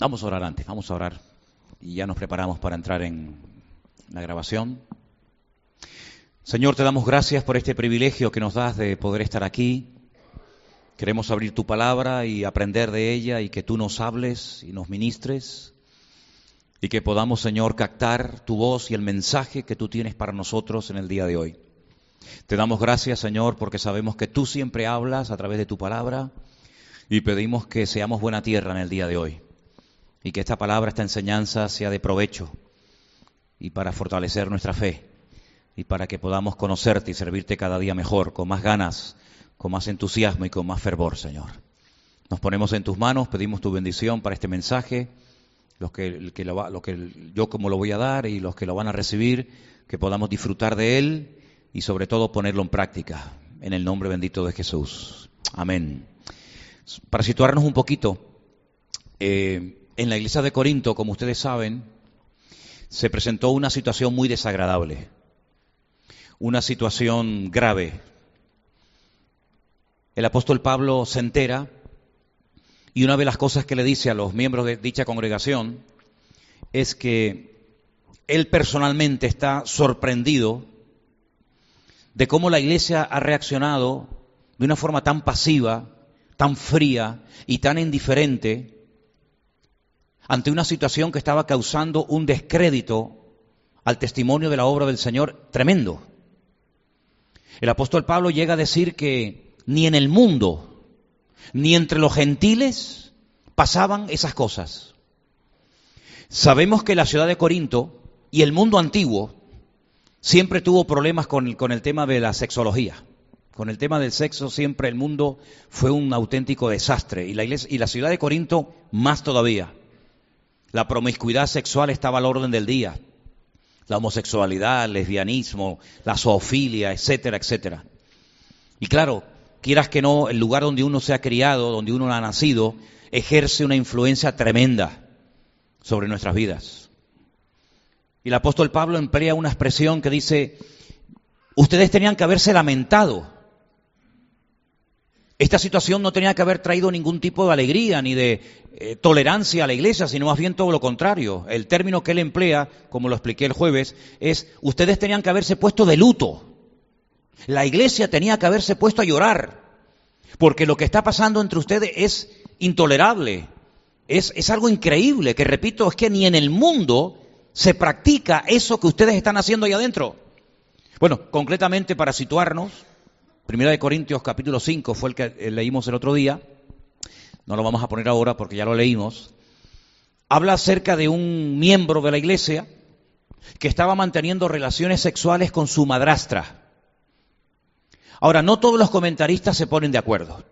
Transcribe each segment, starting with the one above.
Vamos a orar antes, vamos a orar y ya nos preparamos para entrar en la grabación. Señor, te damos gracias por este privilegio que nos das de poder estar aquí. Queremos abrir tu palabra y aprender de ella y que tú nos hables y nos ministres y que podamos, Señor, captar tu voz y el mensaje que tú tienes para nosotros en el día de hoy. Te damos gracias, Señor, porque sabemos que tú siempre hablas a través de tu palabra y pedimos que seamos buena tierra en el día de hoy y que esta palabra, esta enseñanza sea de provecho y para fortalecer nuestra fe y para que podamos conocerte y servirte cada día mejor, con más ganas, con más entusiasmo y con más fervor, Señor. Nos ponemos en tus manos, pedimos tu bendición para este mensaje, los que, lo, que yo como lo voy a dar y los que lo van a recibir, que podamos disfrutar de él y sobre todo ponerlo en práctica, en el nombre bendito de Jesús. Amén. Para situarnos un poquito, eh, en la iglesia de Corinto, como ustedes saben, se presentó una situación muy desagradable, una situación grave. El apóstol Pablo se entera y una de las cosas que le dice a los miembros de dicha congregación es que él personalmente está sorprendido de cómo la iglesia ha reaccionado de una forma tan pasiva, tan fría y tan indiferente ante una situación que estaba causando un descrédito al testimonio de la obra del Señor tremendo. El apóstol Pablo llega a decir que ni en el mundo, ni entre los gentiles pasaban esas cosas. Sabemos que la ciudad de Corinto y el mundo antiguo siempre tuvo problemas con el, con el tema de la sexología. Con el tema del sexo siempre el mundo fue un auténtico desastre y la, iglesia, y la ciudad de Corinto más todavía. La promiscuidad sexual estaba al orden del día. La homosexualidad, el lesbianismo, la zoofilia, etcétera, etcétera. Y claro, quieras que no, el lugar donde uno se ha criado, donde uno ha nacido, ejerce una influencia tremenda sobre nuestras vidas. Y el apóstol Pablo emplea una expresión que dice, ustedes tenían que haberse lamentado esta situación no tenía que haber traído ningún tipo de alegría ni de eh, tolerancia a la iglesia, sino más bien todo lo contrario. El término que él emplea, como lo expliqué el jueves, es ustedes tenían que haberse puesto de luto. La iglesia tenía que haberse puesto a llorar, porque lo que está pasando entre ustedes es intolerable, es, es algo increíble, que repito, es que ni en el mundo se practica eso que ustedes están haciendo ahí adentro. Bueno, concretamente para situarnos, Primera de Corintios capítulo 5 fue el que eh, leímos el otro día. No lo vamos a poner ahora porque ya lo leímos. Habla acerca de un miembro de la iglesia que estaba manteniendo relaciones sexuales con su madrastra. Ahora, no todos los comentaristas se ponen de acuerdo.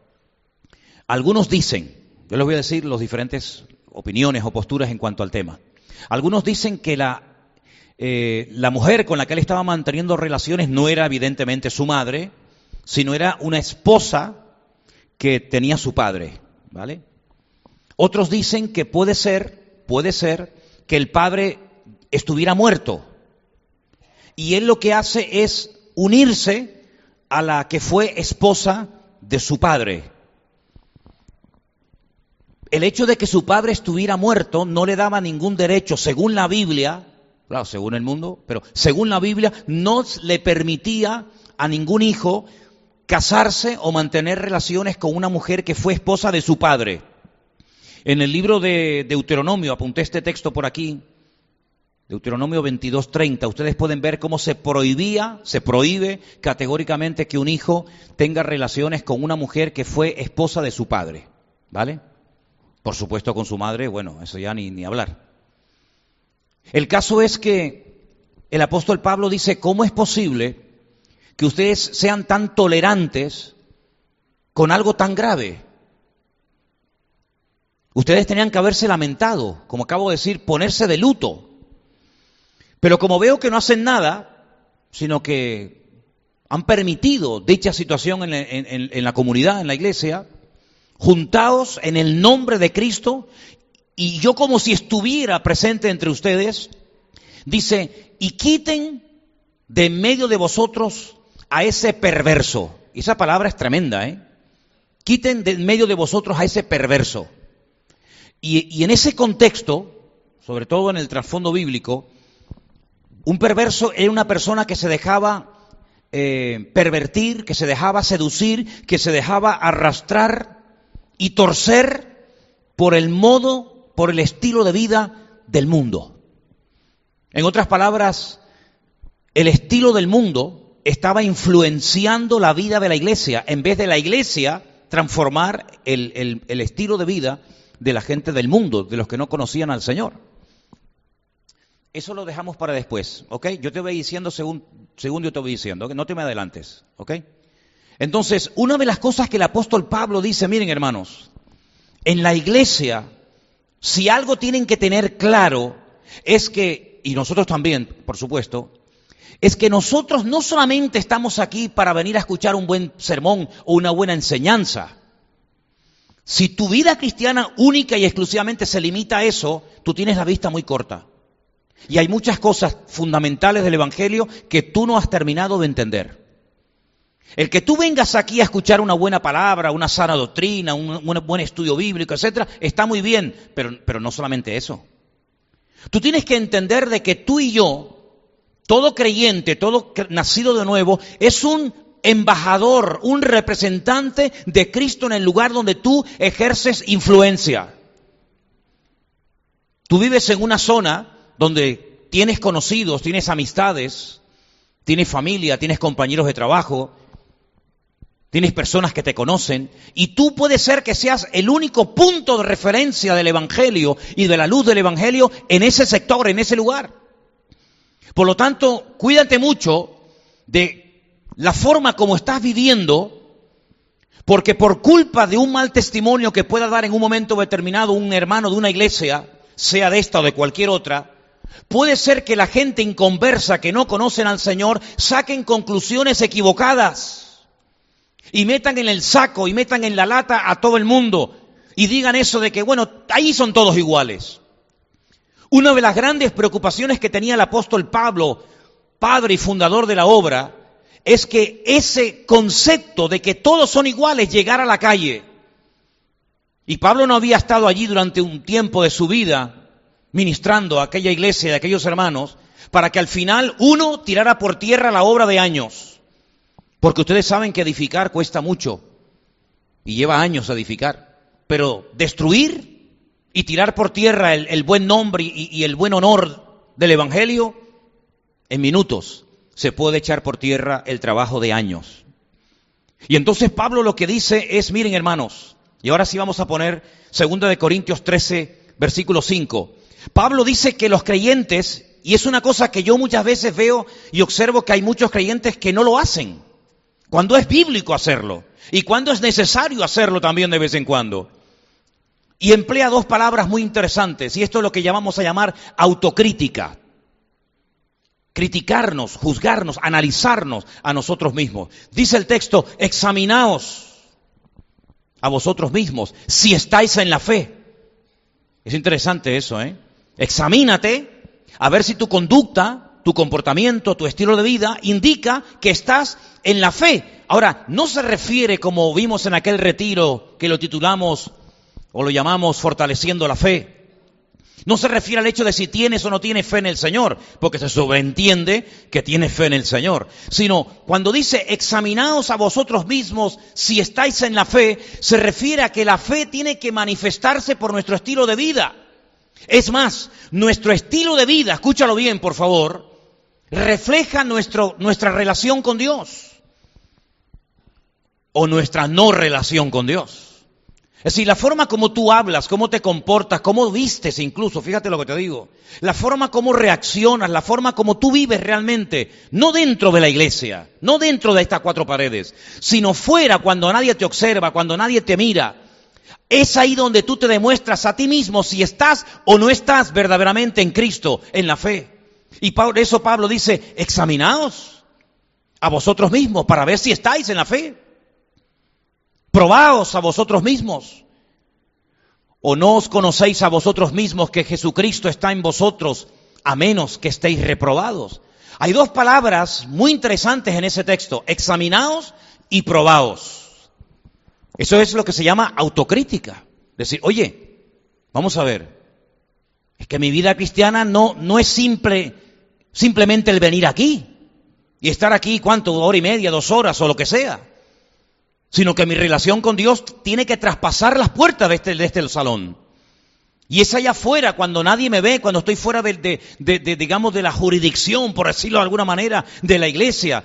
Algunos dicen, yo les voy a decir las diferentes opiniones o posturas en cuanto al tema. Algunos dicen que la, eh, la mujer con la que él estaba manteniendo relaciones no era evidentemente su madre, sino era una esposa que tenía su padre, ¿vale? Otros dicen que puede ser, puede ser que el padre estuviera muerto y él lo que hace es unirse a la que fue esposa de su padre. El hecho de que su padre estuviera muerto no le daba ningún derecho, según la Biblia, claro, según el mundo, pero según la Biblia, no le permitía a ningún hijo casarse o mantener relaciones con una mujer que fue esposa de su padre. En el libro de Deuteronomio, apunté este texto por aquí, Deuteronomio 22:30, ustedes pueden ver cómo se prohibía, se prohíbe categóricamente que un hijo tenga relaciones con una mujer que fue esposa de su padre, ¿vale? Por supuesto con su madre, bueno, eso ya ni, ni hablar. El caso es que el apóstol Pablo dice, ¿cómo es posible que ustedes sean tan tolerantes con algo tan grave. Ustedes tenían que haberse lamentado, como acabo de decir, ponerse de luto. Pero como veo que no hacen nada, sino que han permitido dicha situación en, la comunidad, en la iglesia, juntados en el nombre de Cristo, y yo como si estuviera presente entre ustedes, dice, y quiten de en medio de vosotros a ese perverso. Y esa palabra es tremenda, ¿eh? Quiten de medio de vosotros a ese perverso. Y, en ese contexto, sobre todo en el trasfondo bíblico, un perverso era una persona que se dejaba eh, pervertir, que se dejaba seducir, que se dejaba arrastrar y torcer por el modo, por el estilo de vida del mundo. En otras palabras, el estilo del mundo estaba influenciando la vida de la iglesia, en vez de la iglesia transformar el, estilo de vida de la gente del mundo, de los que no conocían al Señor. Eso lo dejamos para después, ¿ok? Yo te voy diciendo según, según yo te voy diciendo, no te me adelantes, ¿ok? Entonces, una de las cosas que el apóstol Pablo dice, miren hermanos, en la iglesia, si algo tienen que tener claro, es que, y nosotros también, por supuesto, es que nosotros no solamente estamos aquí para venir a escuchar un buen sermón o una buena enseñanza. Si tu vida cristiana única y exclusivamente se limita a eso, tú tienes la vista muy corta. Y hay muchas cosas fundamentales del Evangelio que tú no has terminado de entender. El que tú vengas aquí a escuchar una buena palabra, una sana doctrina, un, buen estudio bíblico, etcétera, está muy bien, pero, pero no solamente eso. Tú tienes que entender de que tú y yo todo creyente, todo nacido de nuevo, es un embajador, un representante de Cristo en el lugar donde tú ejerces influencia. Tú vives en una zona donde tienes conocidos, tienes amistades, tienes familia, tienes compañeros de trabajo, tienes personas que te conocen, y tú puedes ser que seas el único punto de referencia del Evangelio y de la luz del Evangelio en ese sector, en ese lugar. Por lo tanto, cuídate mucho de la forma como estás viviendo, porque por culpa de un mal testimonio que pueda dar en un momento determinado un hermano de una iglesia, sea de esta o de cualquier otra, puede ser que la gente inconversa que no conocen al Señor saquen conclusiones equivocadas y metan en el saco y metan en la lata a todo el mundo y digan eso de que, bueno, ahí son todos iguales. Una de las grandes preocupaciones que tenía el apóstol Pablo, padre y fundador de la obra, es que ese concepto de que todos son iguales llegara a la calle. Y Pablo no había estado allí durante un tiempo de su vida ministrando a aquella iglesia de aquellos hermanos para que al final uno tirara por tierra la obra de años. Porque ustedes saben que edificar cuesta mucho y lleva años edificar. Pero destruir y tirar por tierra el, buen nombre y, el buen honor del Evangelio, en minutos se puede echar por tierra el trabajo de años. Y entonces Pablo lo que dice es, miren hermanos, y ahora sí vamos a poner 2 de Corintios 13, versículo 5. Pablo dice que los creyentes, y es una cosa que yo muchas veces veo y observo que hay muchos creyentes que no lo hacen, cuando es bíblico hacerlo, y cuando es necesario hacerlo también de vez en cuando. Y emplea dos palabras muy interesantes, y esto es lo que llamamos a llamar autocrítica. Criticarnos, juzgarnos, analizarnos a nosotros mismos. Dice el texto, examinaos a vosotros mismos si estáis en la fe. Es interesante eso, ¿eh? Examínate a ver si tu conducta, tu comportamiento, tu estilo de vida indica que estás en la fe. Ahora, no se refiere, como vimos en aquel retiro que lo titulamos o lo llamamos fortaleciendo la fe. No se refiere al hecho de si tienes o no tienes fe en el Señor, porque se sobreentiende que tienes fe en el Señor, sino cuando dice examinaos a vosotros mismos si estáis en la fe, se refiere a que la fe tiene que manifestarse por nuestro estilo de vida. Es más, nuestro estilo de vida, escúchalo bien por favor, refleja nuestro, nuestra relación con Dios o nuestra no relación con Dios. Es decir, la forma como tú hablas, cómo te comportas, cómo vistes incluso, fíjate lo que te digo, la forma como reaccionas, la forma como tú vives realmente, no dentro de la iglesia, no dentro de estas cuatro paredes, sino fuera cuando nadie te observa, cuando nadie te mira. Es ahí donde tú te demuestras a ti mismo si estás o no estás verdaderamente en Cristo, en la fe. Y por eso Pablo dice, examinaos a vosotros mismos para ver si estáis en la fe. Probaos a vosotros mismos. ¿O no os conocéis a vosotros mismos que Jesucristo está en vosotros, a menos que estéis reprobados? Hay dos palabras muy interesantes en ese texto, examinaos y probaos. Eso es lo que se llama autocrítica. Decir, oye, Vamos a ver. Es que mi vida cristiana no, no es simple, simplemente el venir aquí y estar aquí, ¿cuánto? Hora y media, dos horas o lo que sea. Sino que mi relación con Dios tiene que traspasar las puertas de este, de este salón. Y es allá afuera, cuando nadie me ve, cuando estoy fuera de, digamos, de la jurisdicción, por decirlo de alguna manera, de la iglesia,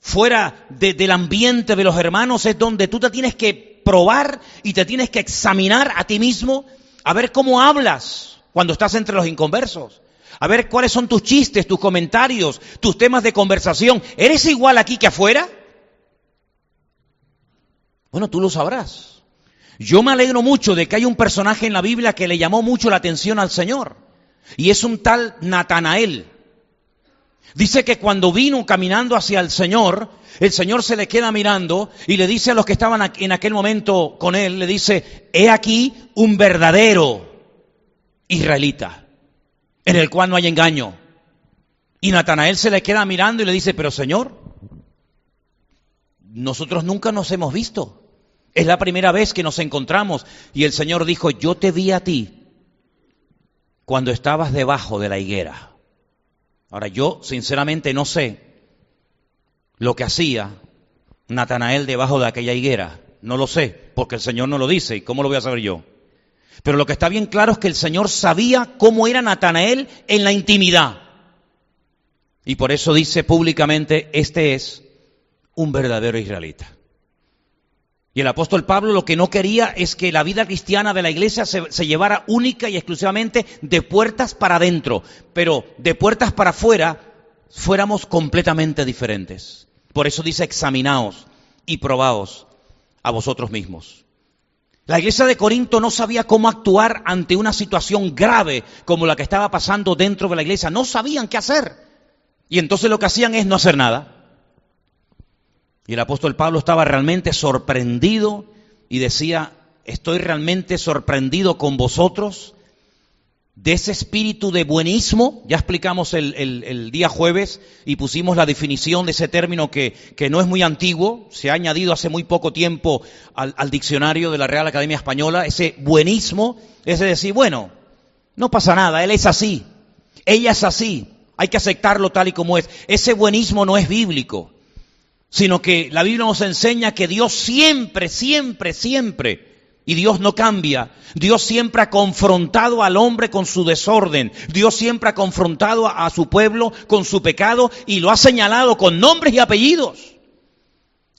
fuera del ambiente de los hermanos, es donde tú te tienes que probar y te tienes que examinar a ti mismo, a ver cómo hablas cuando estás entre los inconversos. A ver cuáles son tus chistes, tus comentarios, tus temas de conversación. ¿Eres igual aquí que afuera? Bueno, tú lo sabrás. Yo me alegro mucho de que hay un personaje en la Biblia que le llamó mucho la atención al Señor. Y es un tal Natanael. Dice que cuando vino caminando hacia el Señor, el Señor se le queda mirando y le dice a los que estaban en aquel momento con él, le dice, he aquí un verdadero israelita, en el cual no hay engaño. Y Natanael se le queda mirando y le dice, pero Señor, nosotros nunca nos hemos visto. Es la primera vez que nos encontramos y el Señor dijo, yo te vi a ti cuando estabas debajo de la higuera. Ahora yo sinceramente no sé lo que hacía Natanael debajo de aquella higuera. No lo sé, porque el Señor no lo dice. ¿Y cómo lo voy a saber yo? Pero lo que está bien claro es que el Señor sabía cómo era Natanael en la intimidad. Y por eso dice públicamente, este es un verdadero israelita. Y el apóstol Pablo lo que no quería es que la vida cristiana de la iglesia se, llevara única y exclusivamente de puertas para adentro, pero de puertas para afuera fuéramos completamente diferentes. Por eso dice examinaos y probaos a vosotros mismos. La iglesia de Corinto no sabía cómo actuar ante una situación grave como la que estaba pasando dentro de la iglesia. No sabían qué hacer. Y entonces lo que hacían es no hacer nada. Y el apóstol Pablo estaba realmente sorprendido y decía, estoy realmente sorprendido con vosotros de ese espíritu de buenismo. Ya explicamos el, día jueves y pusimos la definición de ese término que, no es muy antiguo, se ha añadido hace muy poco tiempo al, al diccionario de la Real Academia Española, ese buenismo, es decir, bueno, no pasa nada, él es así, ella es así, hay que aceptarlo tal y como es. Ese buenismo no es bíblico sino que la Biblia nos enseña que Dios siempre, siempre, siempre, y Dios no cambia, Dios siempre ha confrontado al hombre con su desorden, Dios siempre ha confrontado a, su pueblo con su pecado y lo ha señalado con nombres y apellidos,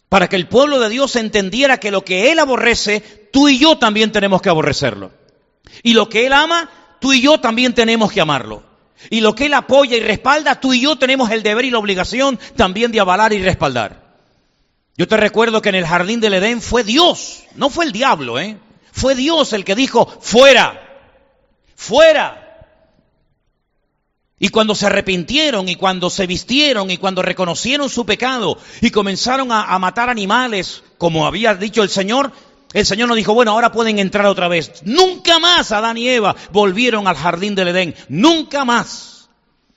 para que el pueblo de Dios entendiera que lo que Él aborrece, tú y yo también tenemos que aborrecerlo. Y lo que Él ama, tú y yo también tenemos que amarlo. Y lo que Él apoya y respalda, tú y yo tenemos el deber y la obligación también de avalar y respaldar. Yo te recuerdo que en el jardín del Edén fue Dios, no fue el diablo, ¿eh? Fue Dios el que dijo, fuera, fuera. Y cuando se arrepintieron y cuando se vistieron y cuando reconocieron su pecado y comenzaron a, a matar animales, como había dicho el Señor, el Señor nos dijo, bueno, ahora pueden entrar otra vez. Nunca más Adán y Eva volvieron al jardín del Edén. Nunca más.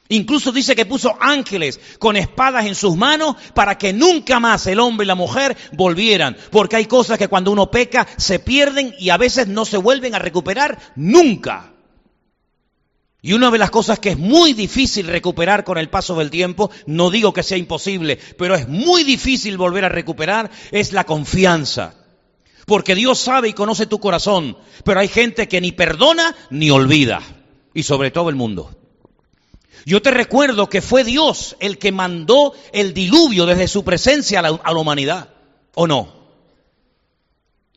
Incluso dice que puso ángeles con espadas en sus manos para que nunca más el hombre y la mujer volvieran. Porque hay cosas que cuando uno peca se pierden y a veces no se vuelven a recuperar nunca. Y una de las cosas que es muy difícil recuperar con el paso del tiempo, no digo que sea imposible, pero es muy difícil volver a recuperar, es la confianza. Porque Dios sabe y conoce tu corazón, pero hay gente que ni perdona ni olvida. Y sobre todo el mundo. Yo te recuerdo que fue Dios el que mandó el diluvio desde su presencia a la, humanidad, ¿o no?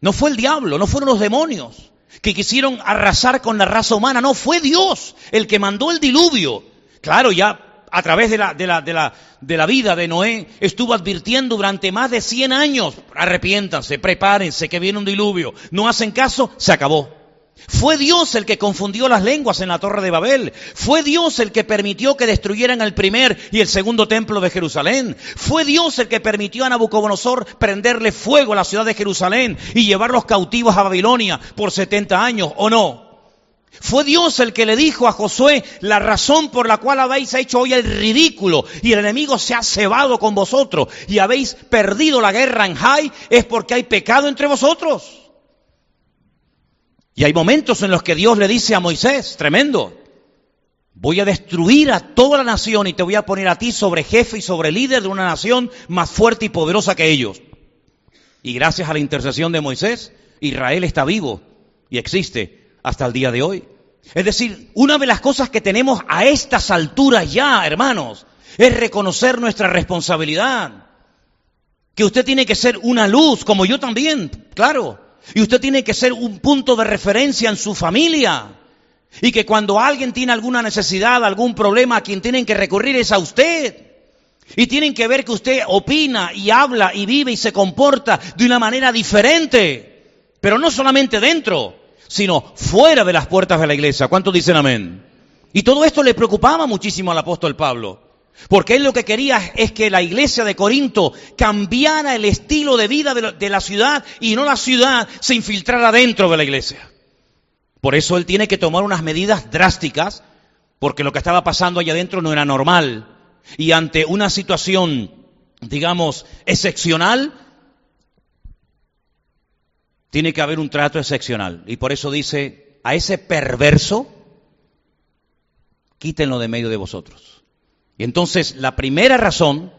No fue el diablo, no fueron los demonios que quisieron arrasar con la raza humana, no, fue Dios el que mandó el diluvio. Claro, ya a través de la, de la, de la, de la vida de Noé estuvo advirtiendo durante más de 100 años, arrepiéntanse, prepárense, que viene un diluvio. No hacen caso, se acabó. Fue Dios el que confundió las lenguas en la torre de Babel. Fue Dios el que permitió que destruyeran el primer y el segundo templo de Jerusalén. Fue Dios el que permitió a Nabucodonosor prenderle fuego a la ciudad de Jerusalén y llevarlos cautivos a Babilonia por 70 años, ¿o no? Fue Dios el que le dijo a Josué la razón por la cual habéis hecho hoy el ridículo y el enemigo se ha cebado con vosotros y habéis perdido la guerra en Jai es porque hay pecado entre vosotros. Y hay momentos en los que Dios le dice a Moisés, tremendo, voy a destruir a toda la nación y te voy a poner a ti sobre jefe y sobre líder de una nación más fuerte y poderosa que ellos. Y gracias a la intercesión de Moisés, Israel está vivo y existe hasta el día de hoy. Es decir, una de las cosas que tenemos a estas alturas ya, hermanos, es reconocer nuestra responsabilidad. Que usted tiene que ser una luz, como yo también, claro. Y usted tiene que ser un punto de referencia en su familia. Y que cuando alguien tiene alguna necesidad, algún problema, a quien tienen que recurrir es a usted. Y tienen que ver que usted opina y habla y vive y se comporta de una manera diferente. Pero no solamente dentro, sino fuera de las puertas de la iglesia. ¿Cuántos dicen amén? Y todo esto le preocupaba muchísimo al apóstol Pablo. Porque él lo que quería es que la iglesia de Corinto cambiara el estilo de vida de la ciudad y no la ciudad se infiltrara dentro de la iglesia. Por eso él tiene que tomar unas medidas drásticas, porque lo que estaba pasando allá adentro no era normal. Y ante una situación, digamos, excepcional, tiene que haber un trato excepcional. Y por eso dice, a ese perverso, quítenlo de medio de vosotros. Y entonces la primera razón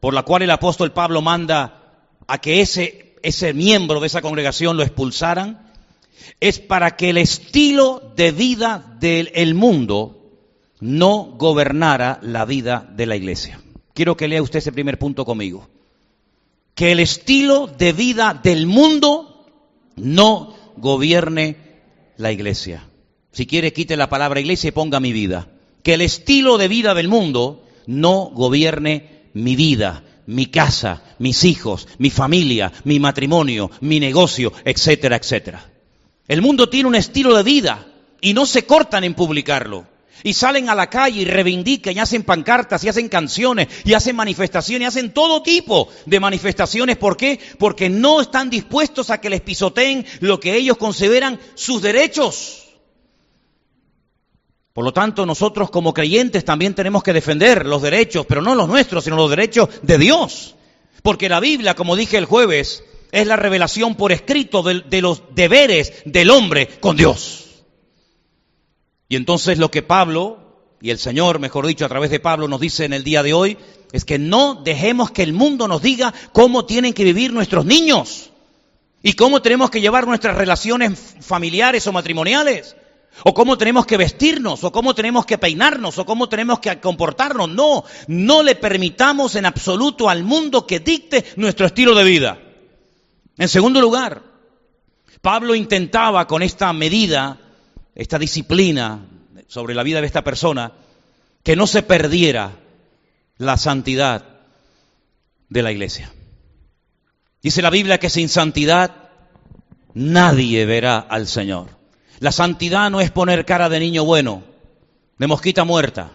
por la cual el apóstol Pablo manda a que ese, ese miembro de esa congregación lo expulsaran, es para que el estilo de vida del mundo no gobernara la vida de la iglesia. Quiero que lea usted ese primer punto conmigo. Que el estilo de vida del mundo no gobierne la iglesia. Si quiere, quite la palabra iglesia y ponga mi vida. Que el estilo de vida del mundo no gobierne mi vida, mi casa, mis hijos, mi familia, mi matrimonio, mi negocio, etcétera, etcétera. El mundo tiene un estilo de vida y no se cortan en publicarlo. Y salen a la calle y reivindican y hacen pancartas y hacen canciones y hacen manifestaciones y hacen todo tipo de manifestaciones. ¿Por qué? Porque no están dispuestos a que les pisoteen lo que ellos consideran sus derechos. Por lo tanto, nosotros como creyentes también tenemos que defender los derechos, pero no los nuestros, sino los derechos de Dios. Porque la Biblia, como dije el jueves, es la revelación por escrito de, de los deberes del hombre con Dios. Y entonces lo que Pablo, y el Señor, mejor dicho, a través de Pablo nos dice en el día de hoy, es que no dejemos que el mundo nos diga cómo tienen que vivir nuestros niños y cómo tenemos que llevar nuestras relaciones familiares o matrimoniales, o cómo tenemos que vestirnos, o cómo tenemos que peinarnos, o cómo tenemos que comportarnos. No, no le permitamos en absoluto al mundo que dicte nuestro estilo de vida. En segundo lugar, Pablo intentaba con esta medida esta disciplina sobre la vida de esta persona, que no se perdiera la santidad de la iglesia. Dice la Biblia que sin santidad nadie verá al Señor. La santidad no es poner cara de niño bueno, de mosquita muerta.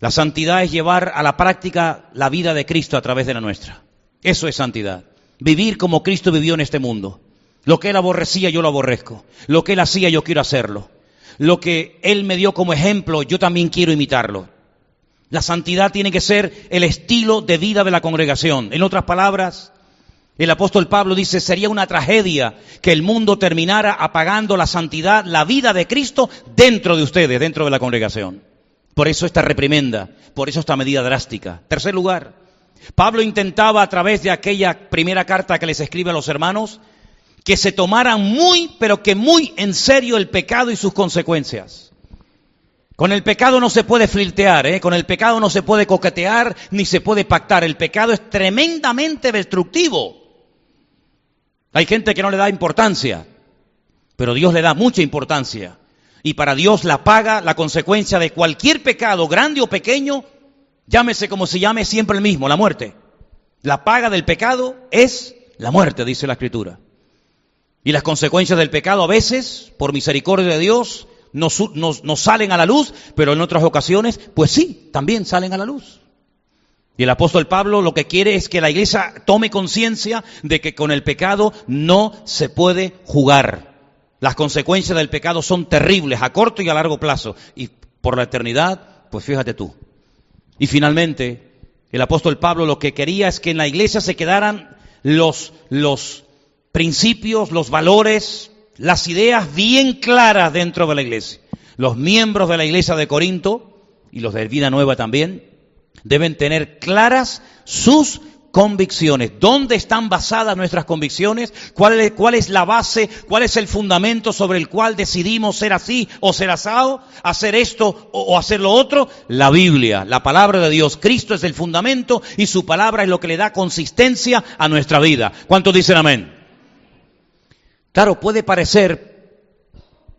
La santidad es llevar a la práctica la vida de Cristo a través de la nuestra. Eso es santidad. Vivir como Cristo vivió en este mundo. Lo que él aborrecía, yo lo aborrezco. Lo que él hacía, yo quiero hacerlo. Lo que él me dio como ejemplo, yo también quiero imitarlo. La santidad tiene que ser el estilo de vida de la congregación. En otras palabras, el apóstol Pablo dice, sería una tragedia que el mundo terminara apagando la santidad, la vida de Cristo dentro de ustedes, dentro de la congregación. Por eso esta reprimenda, por eso esta medida drástica. Tercer lugar, Pablo intentaba a través de aquella primera carta que les escribe a los hermanos, que se tomaran muy, pero que muy en serio el pecado y sus consecuencias. Con el pecado no se puede flirtear, ¿eh? con el pecado no se puede coquetear ni se puede pactar. El pecado es tremendamente destructivo. Hay gente que no le da importancia, pero Dios le da mucha importancia. Y para Dios la paga, la consecuencia de cualquier pecado, grande o pequeño, llámese como se llame, siempre el mismo, la muerte. La paga del pecado es la muerte, dice la Escritura. Y las consecuencias del pecado a veces, por misericordia de Dios, no, salen a la luz, pero en otras ocasiones, pues sí, también salen a la luz. Y el apóstol Pablo lo que quiere es que la iglesia tome conciencia de que con el pecado no se puede jugar. Las consecuencias del pecado son terribles a corto y a largo plazo. Y por la eternidad, pues fíjate tú. Y finalmente, el apóstol Pablo lo que quería es que en la iglesia se quedaran los, los principios, los valores las ideas bien claras dentro de la iglesia. Los miembros de la iglesia de Corinto y los de Vida Nueva también deben tener claras sus convicciones. ¿Dónde están basadas nuestras convicciones? ¿Cuál es, ¿Cuál es, la base? ¿Cuál es el fundamento sobre el cual decidimos ser así o ser asado? ¿Hacer esto o, o hacer lo otro? La Biblia, la palabra de Dios. Cristo es el fundamento y su palabra es lo que le da consistencia a nuestra vida. ¿Cuántos dicen amén? Claro, puede parecer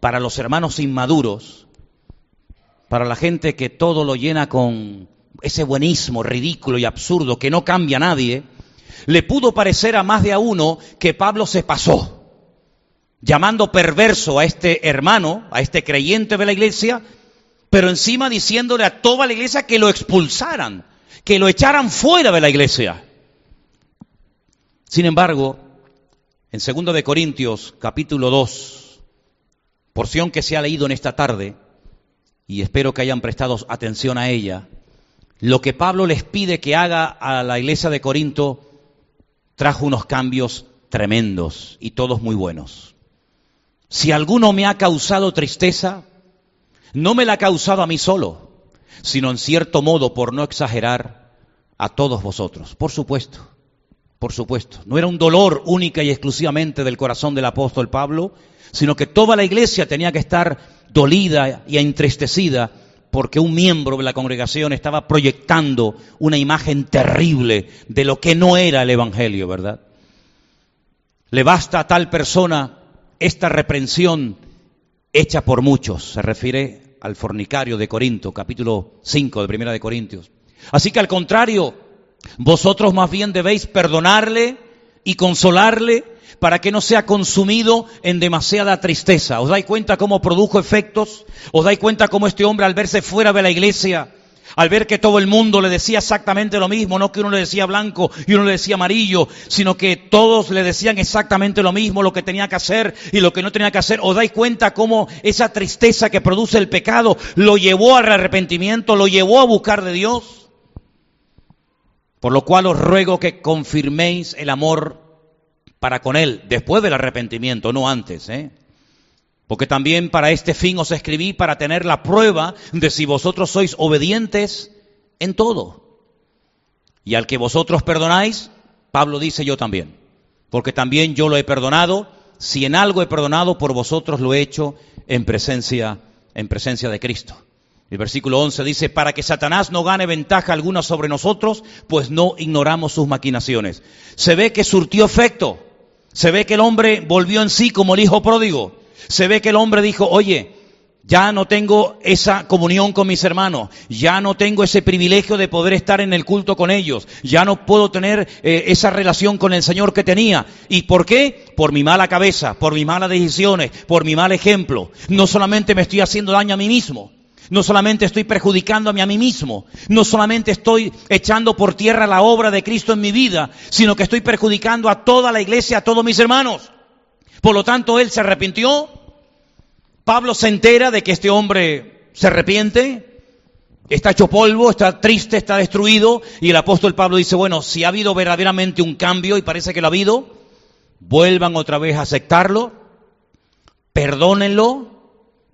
para los hermanos inmaduros, para la gente que todo lo llena con ese buenismo ridículo y absurdo que no cambia a nadie, le pudo parecer a más de a uno que Pablo se pasó, llamando perverso a este hermano, a este creyente de la iglesia, pero encima diciéndole a toda la iglesia que lo expulsaran, que lo echaran fuera de la iglesia. Sin embargo, en 2 de Corintios capítulo 2, porción que se ha leído en esta tarde, y espero que hayan prestado atención a ella, lo que Pablo les pide que haga a la iglesia de Corinto trajo unos cambios tremendos y todos muy buenos. Si alguno me ha causado tristeza, no me la ha causado a mí solo, sino en cierto modo, por no exagerar, a todos vosotros. Por supuesto, por supuesto. No era un dolor única y exclusivamente del corazón del apóstol Pablo, sino que toda la iglesia tenía que estar dolida y entristecida porque un miembro de la congregación estaba proyectando una imagen terrible de lo que no era el Evangelio, ¿verdad? Le basta a tal persona esta reprensión hecha por muchos, se refiere al fornicario de Corinto, capítulo 5 de Primera de Corintios. Así que al contrario, vosotros más bien debéis perdonarle y consolarle para que no sea consumido en demasiada tristeza. ¿Os dais cuenta cómo produjo efectos? ¿Os dais cuenta cómo este hombre al verse fuera de la iglesia, al ver que todo el mundo le decía exactamente lo mismo, no que uno le decía blanco y uno le decía amarillo, sino que todos le decían exactamente lo mismo, lo que tenía que hacer y lo que no tenía que hacer. ¿Os dais cuenta cómo esa tristeza que produce el pecado lo llevó al arrepentimiento, lo llevó a buscar de Dios? Por lo cual os ruego que confirméis el amor para con Él, después del arrepentimiento, no antes. ¿eh? Porque también para este fin os escribí para tener la prueba de si vosotros sois obedientes en todo. Y al que vosotros perdonáis, Pablo dice yo también. Porque también yo lo he perdonado. Si en algo he perdonado, por vosotros lo he hecho en presencia, en presencia de Cristo. El versículo 11 dice, para que Satanás no gane ventaja alguna sobre nosotros, pues no ignoramos sus maquinaciones. Se ve que surtió efecto. Se ve que el hombre volvió en sí como el hijo pródigo. Se ve que el hombre dijo, oye, ya no tengo esa comunión con mis hermanos, ya no tengo ese privilegio de poder estar en el culto con ellos, ya no puedo tener eh, esa relación con el Señor que tenía. ¿Y por qué? Por mi mala cabeza, por mis malas decisiones, por mi mal ejemplo. No solamente me estoy haciendo daño a mí mismo, no solamente estoy perjudicándome a mí mismo, no solamente estoy echando por tierra la obra de Cristo en mi vida, sino que estoy perjudicando a toda la iglesia, a todos mis hermanos. Por lo tanto, él se arrepintió. Pablo se entera de que este hombre se arrepiente, está hecho polvo, está triste, está destruido, y el apóstol Pablo dice, bueno, si ha habido verdaderamente un cambio, y parece que lo ha habido, vuelvan otra vez a aceptarlo, perdónenlo,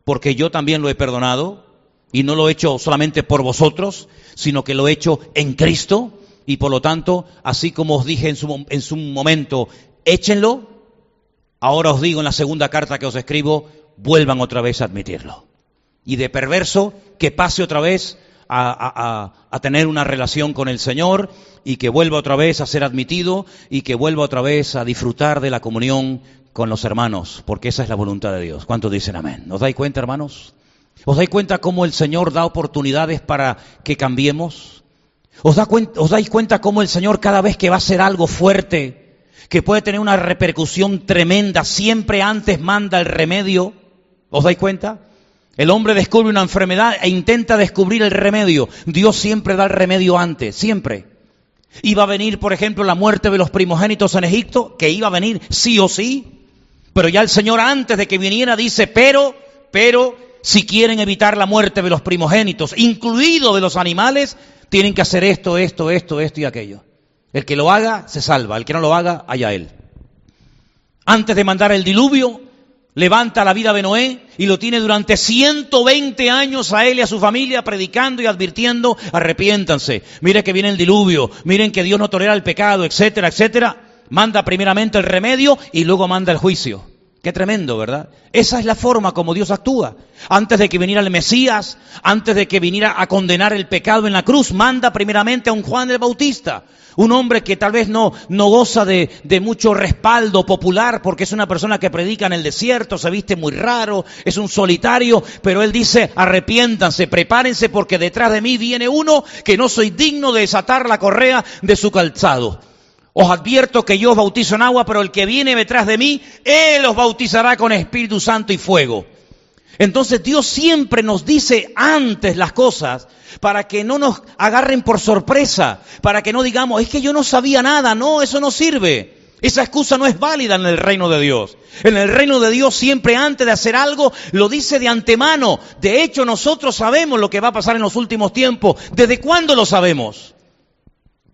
porque yo también lo he perdonado, y no lo he hecho solamente por vosotros, sino que lo he hecho en Cristo. Y por lo tanto, así como os dije en su, en su momento, échenlo, ahora os digo en la segunda carta que os escribo, vuelvan otra vez a admitirlo. Y de perverso, que pase otra vez a, a, a, tener una relación con el Señor y que vuelva otra vez a ser admitido y que vuelva otra vez a disfrutar de la comunión con los hermanos, porque esa es la voluntad de Dios. ¿Cuántos dicen amén? ¿Nos dais cuenta, hermanos? ¿Os dais cuenta cómo el Señor da oportunidades para que cambiemos? ¿Os, da cuenta, ¿Os, dais cuenta cómo el Señor cada vez que va a hacer algo fuerte, que puede tener una repercusión tremenda, siempre antes manda el remedio? ¿Os dais cuenta? El hombre descubre una enfermedad e intenta descubrir el remedio. Dios siempre da el remedio antes, siempre. Iba a venir, por ejemplo, la muerte de los primogénitos en Egipto, que iba a venir sí o sí. Pero ya el Señor antes de que viniera dice, pero, pero, si quieren evitar la muerte de los primogénitos, incluido de los animales, tienen que hacer esto, esto, esto, esto y aquello. El que lo haga, se salva. El que no lo haga, allá él. Antes de mandar el diluvio, levanta la vida de Noé y lo tiene durante 120 años a él y a su familia predicando y advirtiendo, arrepiéntanse, miren que viene el diluvio, miren que Dios no tolera el pecado, etcétera, etcétera. Manda primeramente el remedio y luego manda el juicio. Qué tremendo, ¿verdad? Esa es la forma como Dios actúa. Antes de que viniera el Mesías, antes de que viniera a condenar el pecado en la cruz, manda primeramente a un Juan el Bautista, un hombre que tal vez no, goza de, de, mucho respaldo popular porque es una persona que predica en el desierto, se viste muy raro, es un solitario, pero él dice, arrepiéntanse, prepárense porque detrás de mí viene uno que no soy digno de desatar la correa de su calzado. Os advierto que yo os bautizo en agua, pero el que viene detrás de mí, él os bautizará con Espíritu Santo y fuego. Entonces Dios siempre nos dice antes las cosas para que no nos agarren por sorpresa, para que no digamos, es que yo no sabía nada, no, eso no sirve. Esa excusa no es válida en el reino de Dios. En el reino de Dios siempre antes de hacer algo lo dice de antemano. De hecho nosotros sabemos lo que va a pasar en los últimos tiempos. ¿Desde cuándo lo sabemos?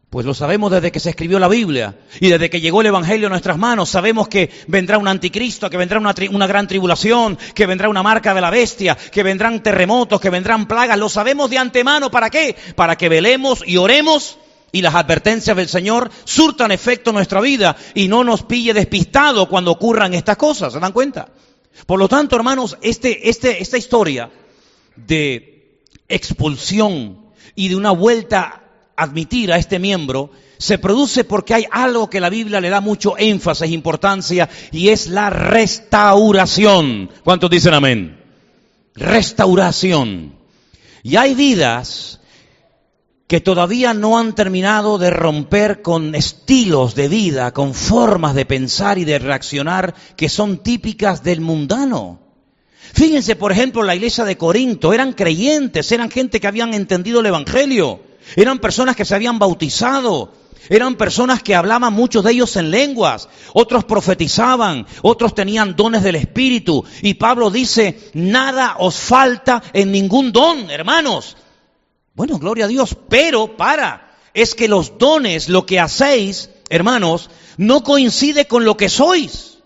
Pues lo sabemos desde que se escribió la Biblia y desde que llegó el Evangelio a nuestras manos. Sabemos que vendrá un anticristo, que vendrá una, gran tribulación, que vendrá una marca de la bestia, que vendrán terremotos, que vendrán plagas. Lo sabemos de antemano. ¿Para qué? Para que velemos y oremos y las advertencias del Señor surtan efecto en nuestra vida y no nos pille despistado cuando ocurran estas cosas. ¿Se dan cuenta? Por lo tanto, hermanos, este, este, esta historia de expulsión y de una vuelta admitir a este miembro se produce porque hay algo que la Biblia le da mucho énfasis, importancia, y es la restauración. ¿Cuántos dicen amén? Restauración. Y hay vidas que todavía no han terminado de romper con estilos de vida, con formas de pensar y de reaccionar que son típicas del mundano. Fíjense, por ejemplo, la iglesia de Corinto, eran creyentes, eran gente que habían entendido el Evangelio, eran personas que se habían bautizado. Eran personas que hablaban muchos de ellos en lenguas, otros profetizaban, otros tenían dones del Espíritu. Y Pablo dice, nada os falta en ningún don, hermanos. Bueno, gloria a Dios, pero para, es que los dones, lo que hacéis, hermanos, no coincide con lo que sois.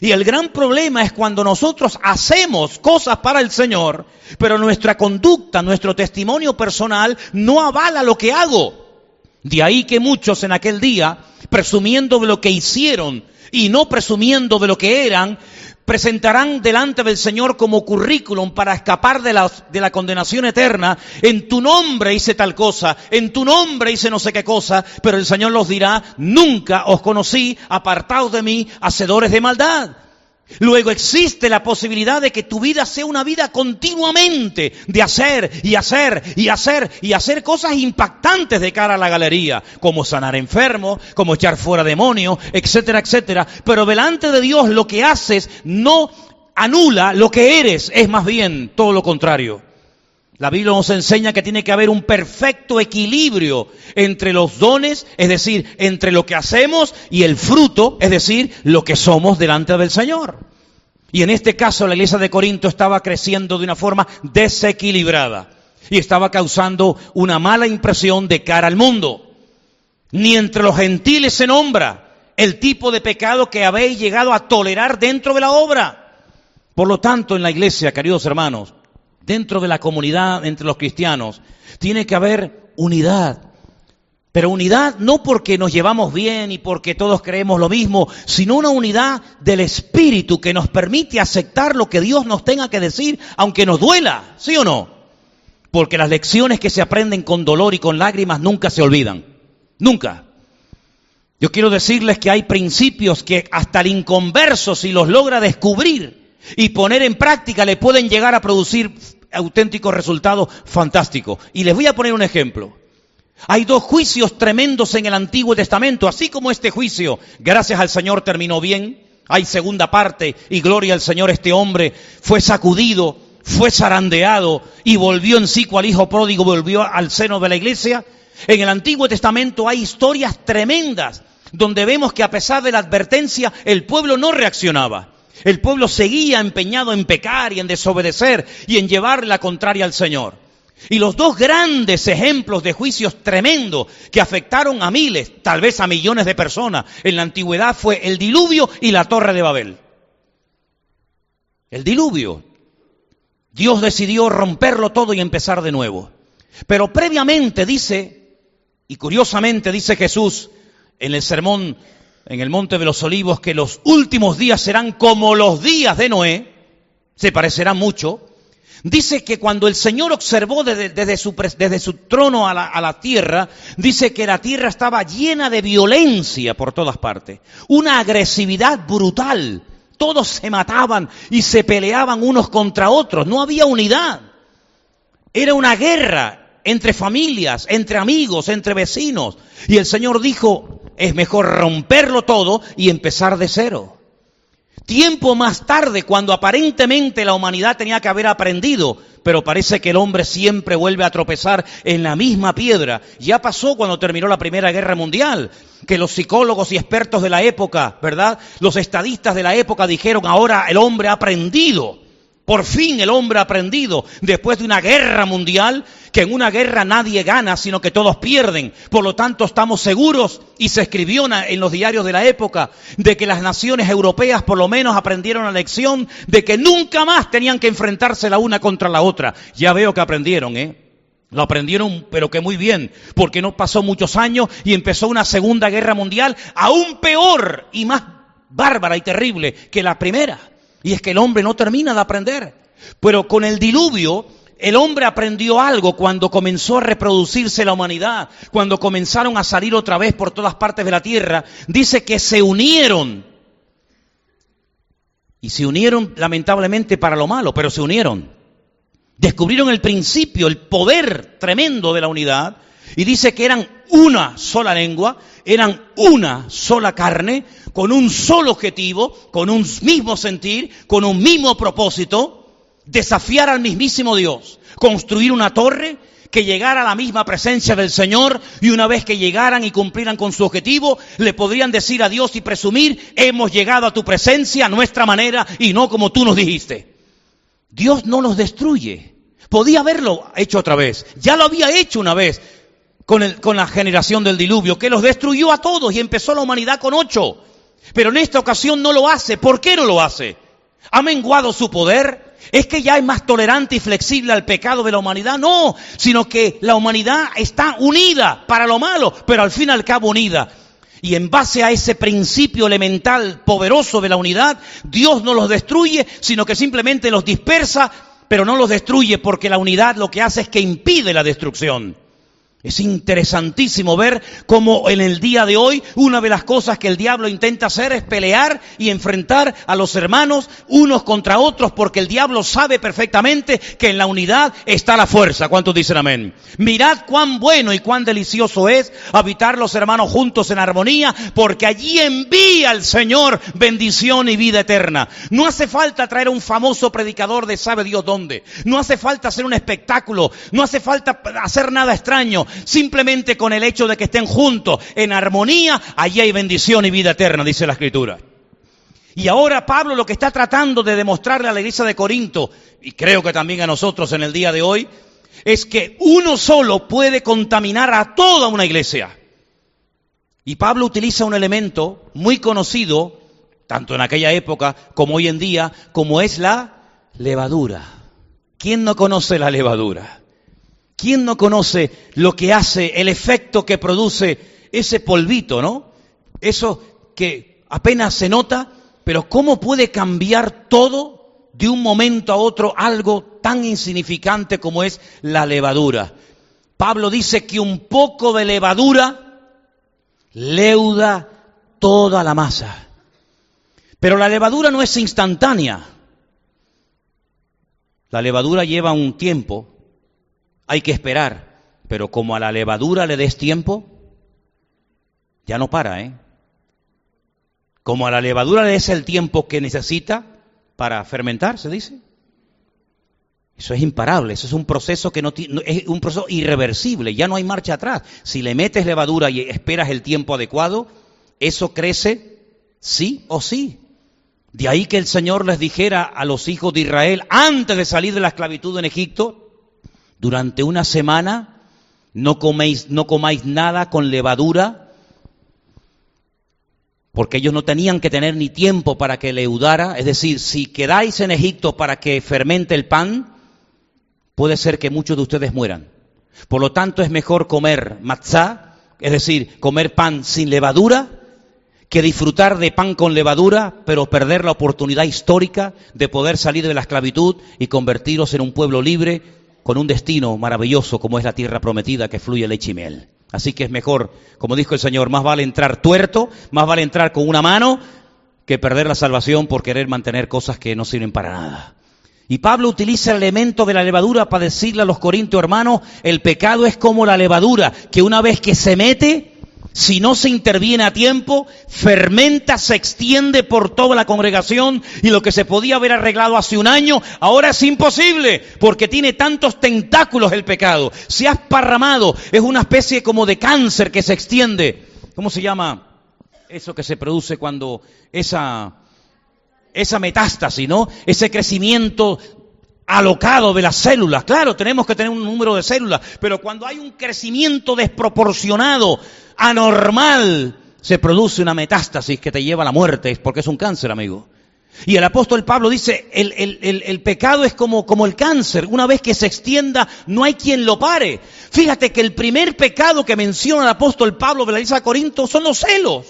Y el gran problema es cuando nosotros hacemos cosas para el Señor, pero nuestra conducta, nuestro testimonio personal no avala lo que hago. De ahí que muchos en aquel día, presumiendo de lo que hicieron y no presumiendo de lo que eran, presentarán delante del Señor como currículum para escapar de la, de la condenación eterna. En tu nombre hice tal cosa, en tu nombre hice no sé qué cosa, pero el Señor los dirá, nunca os conocí, apartados de mí, hacedores de maldad. Luego existe la posibilidad de que tu vida sea una vida continuamente de hacer y hacer y hacer y hacer cosas impactantes de cara a la galería, como sanar enfermos, como echar fuera demonios, etcétera, etcétera. Pero delante de Dios lo que haces no anula lo que eres, es más bien todo lo contrario. La Biblia nos enseña que tiene que haber un perfecto equilibrio entre los dones, es decir, entre lo que hacemos y el fruto, es decir, lo que somos delante del Señor. Y en este caso la iglesia de Corinto estaba creciendo de una forma desequilibrada y estaba causando una mala impresión de cara al mundo. Ni entre los gentiles se nombra el tipo de pecado que habéis llegado a tolerar dentro de la obra. Por lo tanto, en la iglesia, queridos hermanos, dentro de la comunidad entre los cristianos, tiene que haber unidad. Pero unidad no porque nos llevamos bien y porque todos creemos lo mismo, sino una unidad del espíritu que nos permite aceptar lo que Dios nos tenga que decir, aunque nos duela, ¿sí o no? Porque las lecciones que se aprenden con dolor y con lágrimas nunca se olvidan. Nunca. Yo quiero decirles que hay principios que hasta el inconverso, si los logra descubrir y poner en práctica, le pueden llegar a producir auténticos resultados fantásticos. Y les voy a poner un ejemplo. Hay dos juicios tremendos en el Antiguo Testamento, así como este juicio, gracias al Señor, terminó bien. Hay segunda parte y gloria al Señor, este hombre fue sacudido, fue zarandeado y volvió en sí cual hijo pródigo, volvió al seno de la iglesia. En el Antiguo Testamento hay historias tremendas donde vemos que a pesar de la advertencia el pueblo no reaccionaba. El pueblo seguía empeñado en pecar y en desobedecer y en llevar la contraria al Señor. Y los dos grandes ejemplos de juicios tremendos que afectaron a miles, tal vez a millones de personas en la antigüedad fue el diluvio y la torre de Babel. el diluvio. Dios decidió romperlo todo y empezar de nuevo. Pero previamente dice, y curiosamente dice Jesús en el sermón en el Monte de los Olivos, que los últimos días serán como los días de Noé, se parecerá mucho, Dice que cuando el Señor observó desde, su, trono a la, a la, tierra, dice que la tierra estaba llena de violencia por todas partes, una agresividad brutal. Todos se mataban y se peleaban unos contra otros, no había unidad. Era una guerra entre familias, entre amigos, entre vecinos. Y el Señor dijo, es mejor romperlo todo y empezar de cero. Tiempo más tarde, cuando aparentemente la humanidad tenía que haber aprendido, pero parece que el hombre siempre vuelve a tropezar en la misma piedra. Ya pasó cuando terminó la Primera Guerra Mundial, que los psicólogos y expertos de la época, ¿verdad? Los estadistas de la época dijeron, ahora el hombre ha aprendido por fin el hombre ha aprendido, después de una guerra mundial, que en una guerra nadie gana, sino que todos pierden. Por lo tanto, estamos seguros, y se escribió en los diarios de la época, de que las naciones europeas por lo menos aprendieron la lección de que nunca más tenían que enfrentarse la una contra la otra. Ya veo que aprendieron, ¿eh? Lo aprendieron, pero que muy bien, porque no pasó muchos años y empezó una segunda guerra mundial aún peor y más bárbara y terrible que la primera. Y es que el hombre no termina de aprender. Pero con el diluvio, el hombre aprendió algo cuando comenzó a reproducirse la humanidad, cuando comenzaron a salir otra vez por todas partes de la tierra. Dice que se unieron. Y se unieron lamentablemente para lo malo, pero se unieron. Descubrieron el principio, el poder tremendo de la unidad. Y dice que eran una sola lengua, eran una sola carne, con un solo objetivo, con un mismo sentir, con un mismo propósito, desafiar al mismísimo Dios, construir una torre que llegara a la misma presencia del Señor y una vez que llegaran y cumplieran con su objetivo, le podrían decir a Dios y presumir, hemos llegado a tu presencia a nuestra manera y no como tú nos dijiste. Dios no los destruye. Podía haberlo hecho otra vez. Ya lo había hecho una vez con, con la generación del diluvio, que los destruyó a todos y empezó la humanidad con ocho. Pero en esta ocasión no lo hace. ¿Por qué no lo hace? ¿Ha menguado su poder? ¿Es que ya es más tolerante y flexible al pecado de la humanidad? No, sino que la humanidad está unida para lo malo, pero al fin y al cabo unida. Y en base a ese principio elemental poderoso de la unidad, Dios no los destruye, sino que simplemente los dispersa, pero no los destruye porque la unidad lo que hace es que impide la destrucción. Es interesantísimo ver cómo en el día de hoy una de las cosas que el diablo intenta hacer es pelear y enfrentar a los hermanos unos contra otros porque el diablo sabe perfectamente que en la unidad está la fuerza. ¿Cuántos dicen amén? Mirad cuán bueno y cuán delicioso es habitar los hermanos juntos en armonía porque allí envía el Señor bendición y vida eterna. No hace falta traer a un famoso predicador de sabe Dios dónde. No hace falta hacer un espectáculo. No hace falta hacer nada extraño simplemente con el hecho de que estén juntos en armonía, allí hay bendición y vida eterna, dice la Escritura. Y ahora Pablo lo que está tratando de demostrarle a la iglesia de Corinto, y creo que también a nosotros en el día de hoy, es que uno solo puede contaminar a toda una iglesia. Y Pablo utiliza un elemento muy conocido, tanto en aquella época como hoy en día, como es la levadura. ¿Quién no conoce la levadura? ¿Quién no conoce lo que hace, el efecto que produce ese polvito, ¿no? Eso que apenas se nota, pero ¿cómo puede cambiar todo de un momento a otro algo tan insignificante como es la levadura? Pablo dice que un poco de levadura leuda toda la masa. Pero la levadura no es instantánea. La levadura lleva un tiempo hay que esperar, pero como a la levadura le des tiempo, ya no para, ¿eh? Como a la levadura le des el tiempo que necesita para fermentar, se dice. Eso es imparable, eso es un proceso que no, es un proceso irreversible, ya no hay marcha atrás. Si le metes levadura y esperas el tiempo adecuado, eso crece sí o sí. De ahí que el Señor les dijera a los hijos de Israel antes de salir de la esclavitud en Egipto, durante una semana no coméis, no comáis nada con levadura, porque ellos no tenían que tener ni tiempo para que leudara, es decir, si quedáis en Egipto para que fermente el pan, puede ser que muchos de ustedes mueran. Por lo tanto, es mejor comer matzá, es decir, comer pan sin levadura, que disfrutar de pan con levadura, pero perder la oportunidad histórica de poder salir de la esclavitud y convertiros en un pueblo libre con un destino maravilloso como es la tierra prometida que fluye leche y. Así que es mejor, como dijo el Señor, más vale entrar tuerto, más vale entrar con una mano que perder la salvación por querer mantener cosas que no sirven para nada. Y Pablo utiliza el elemento de la levadura para decirle a los corintios hermanos, el pecado es como la levadura, que una vez que se mete, si no se interviene a tiempo, fermenta, se extiende por toda la congregación y lo que se podía haber arreglado hace un año, ahora es imposible porque tiene tantos tentáculos el pecado. Se ha esparramado, es una especie como de cáncer que se extiende. ¿Cómo se llama eso que se produce cuando esa, esa metástasis, ¿no? Ese crecimiento alocado de las células. Claro, tenemos que tener un número de células, pero cuando hay un crecimiento desproporcionado, anormal, se produce una metástasis que te lleva a la muerte, porque es un cáncer, amigo. Y el apóstol Pablo dice, el, el, pecado es como, como el cáncer, una vez que se extienda, no hay quien lo pare. Fíjate que el primer pecado que menciona el apóstol Pablo de la iglesia de Corinto son los celos.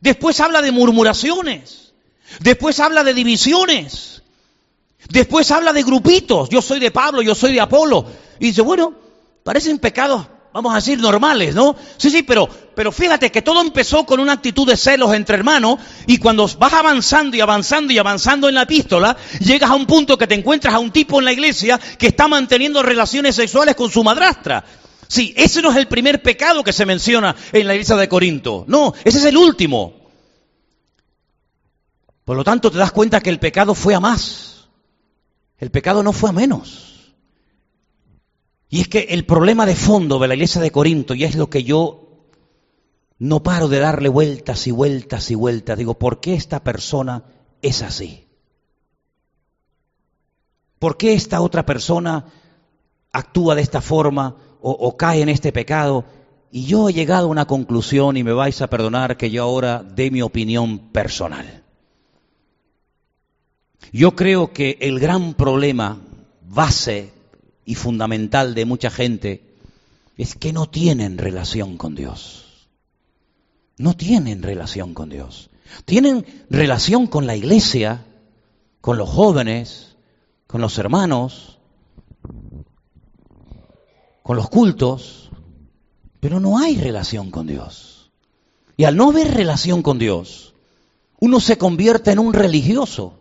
Después habla de murmuraciones. Después habla de divisiones. Después habla de grupitos, yo soy de Pablo, yo soy de Apolo. Y dice, bueno, parecen pecados, vamos a decir, normales, ¿no? Sí, sí, pero, pero fíjate que todo empezó con una actitud de celos entre hermanos y cuando vas avanzando y avanzando y avanzando en la epístola, llegas a un punto que te encuentras a un tipo en la iglesia que está manteniendo relaciones sexuales con su madrastra. Sí, ese no es el primer pecado que se menciona en la iglesia de Corinto. No, ese es el último. Por lo tanto, te das cuenta que el pecado fue a más. El pecado no fue a menos. Y es que el problema de fondo de la iglesia de Corinto, y es lo que yo no paro de darle vueltas y vueltas y vueltas, digo, ¿por qué esta persona es así? ¿Por qué esta otra persona actúa de esta forma o, o, cae en este pecado? Y yo he llegado a una conclusión y me vais a perdonar que yo ahora dé mi opinión personal. Yo creo que el gran problema base y fundamental de mucha gente es que no tienen relación con Dios. No tienen relación con Dios. Tienen relación con la iglesia, con los jóvenes, con los hermanos, con los cultos, pero no hay relación con Dios. Y al no haber relación con Dios, uno se convierte en un religioso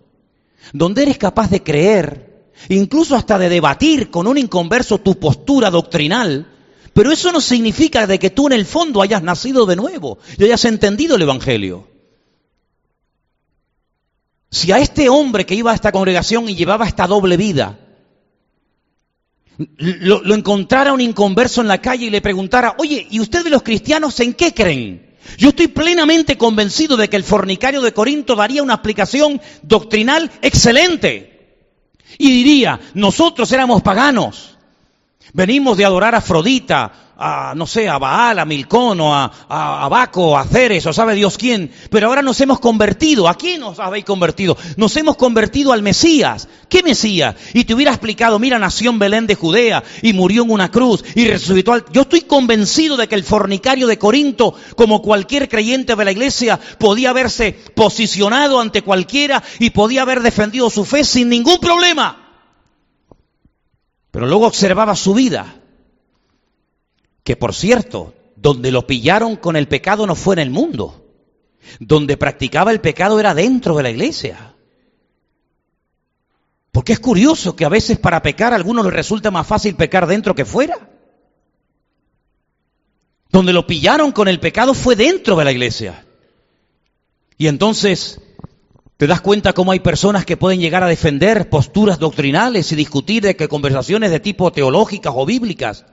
donde eres capaz de creer, incluso hasta de debatir con un inconverso tu postura doctrinal, pero eso no significa de que tú en el fondo hayas nacido de nuevo y hayas entendido el Evangelio. Si a este hombre que iba a esta congregación y llevaba esta doble vida, lo, encontrara un inconverso en la calle y le preguntara, oye, ¿y ustedes los cristianos en qué creen? Yo estoy plenamente convencido de que el fornicario de Corinto daría una explicación doctrinal excelente. Y diría, nosotros éramos paganos, venimos de adorar a Afrodita, a, no sé, a Baal, a Milcón, o a, a, Baco, a Ceres, o sabe Dios quién. Pero ahora nos hemos convertido. ¿A quién nos habéis convertido? Nos hemos convertido al Mesías. ¿Qué Mesías? Y te hubiera explicado, mira, nació en Belén de Judea y murió en una cruz y resucitó al... Yo estoy convencido de que el fornicario de Corinto, como cualquier creyente de la iglesia, podía haberse posicionado ante cualquiera y podía haber defendido su fe sin ningún problema. Pero luego observaba su vida que por cierto, donde lo pillaron con el pecado no fue en el mundo. Donde practicaba el pecado era dentro de la iglesia. Porque es curioso que a veces para pecar a algunos les resulta más fácil pecar dentro que fuera. Donde lo pillaron con el pecado fue dentro de la iglesia. Y entonces te das cuenta cómo hay personas que pueden llegar a defender posturas doctrinales y discutir de que conversaciones de tipo teológicas o bíblicas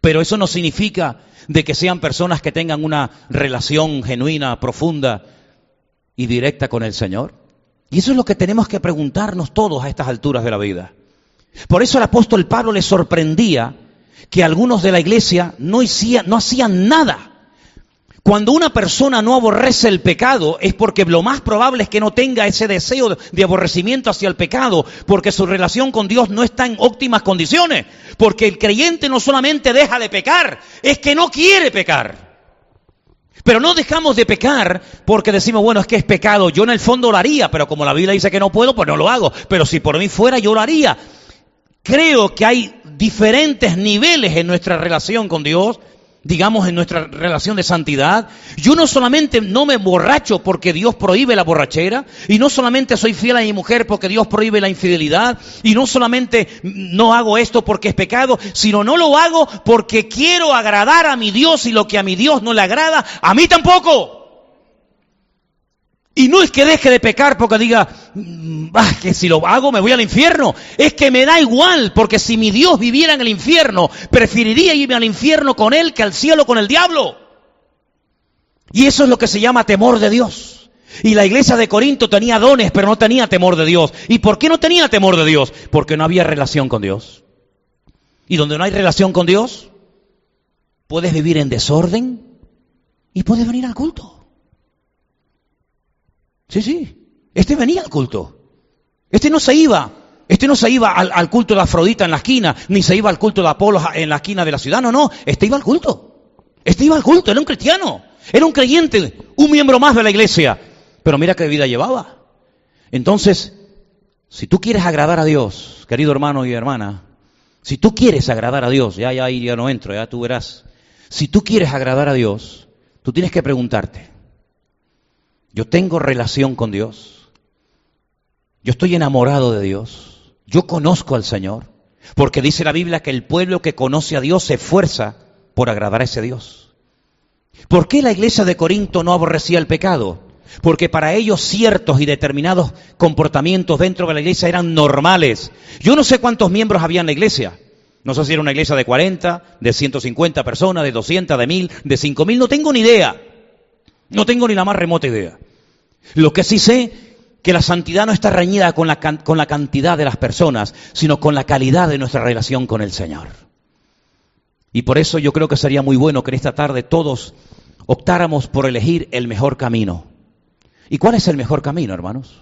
pero eso no significa de que sean personas que tengan una relación genuina, profunda y directa con el Señor. Y eso es lo que tenemos que preguntarnos todos a estas alturas de la vida. Por eso el apóstol Pablo le sorprendía que algunos de la iglesia no, no hacían nada Cuando una persona no aborrece el pecado es porque lo más probable es que no tenga ese deseo de aborrecimiento hacia el pecado, porque su relación con Dios no está en óptimas condiciones, porque el creyente no solamente deja de pecar, es que no quiere pecar. Pero no dejamos de pecar porque decimos, bueno, es que es pecado, yo en el fondo lo haría, pero como la Biblia dice que no puedo, pues no lo hago, pero si por mí fuera yo lo haría. Creo que hay diferentes niveles en nuestra relación con Dios digamos, en nuestra relación de santidad. Yo no solamente no me borracho porque Dios prohíbe la borrachera, y no solamente soy fiel a mi mujer porque Dios prohíbe la infidelidad, y no solamente no hago esto porque es pecado, sino no lo hago porque quiero agradar a mi Dios y lo que a mi Dios no le agrada, a mí tampoco. Y no es que deje de pecar porque diga, mm, que si lo hago me voy al infierno. Es que me da igual, porque si mi Dios viviera en el infierno, preferiría irme al infierno con Él que al cielo con el diablo. Y eso es lo que se llama temor de Dios. Y la iglesia de Corinto tenía dones, pero no tenía temor de Dios. ¿Y por qué no tenía temor de Dios? Porque no había relación con Dios. Y donde no hay relación con Dios, puedes vivir en desorden y puedes venir al culto. Sí, sí. Este venía al culto. Este no se iba. Este no se iba al, culto de Afrodita en la esquina, ni se iba al culto de Apolo en la esquina de la ciudad. No, no. Este iba al culto. Este iba al culto. Era un cristiano. Era un creyente. Un miembro más de la iglesia. Pero mira qué vida llevaba. Entonces, si tú quieres agradar a Dios, querido hermano y hermana, si tú quieres agradar a Dios, ya, ya, ya no entro, ya tú verás. Si tú quieres agradar a Dios, tú tienes que preguntarte, yo tengo relación con Dios. Yo estoy enamorado de Dios. Yo conozco al Señor. Porque dice la Biblia que el pueblo que conoce a Dios se esfuerza por agradar a ese Dios. ¿Por qué la iglesia de Corinto no aborrecía el pecado? Porque para ellos ciertos y determinados comportamientos dentro de la iglesia eran normales. Yo no sé cuántos miembros había en la iglesia. No sé si era una iglesia de 40, de 150 personas, de 200, de 1000, de 5000, no tengo ni idea. No tengo ni la más remota idea. Lo que sí sé que la santidad no está reñida con la, con la cantidad de las personas, sino con la calidad de nuestra relación con el Señor. Y por eso yo creo que sería muy bueno que en esta tarde todos optáramos por elegir el mejor camino. ¿Y cuál es el mejor camino, hermanos?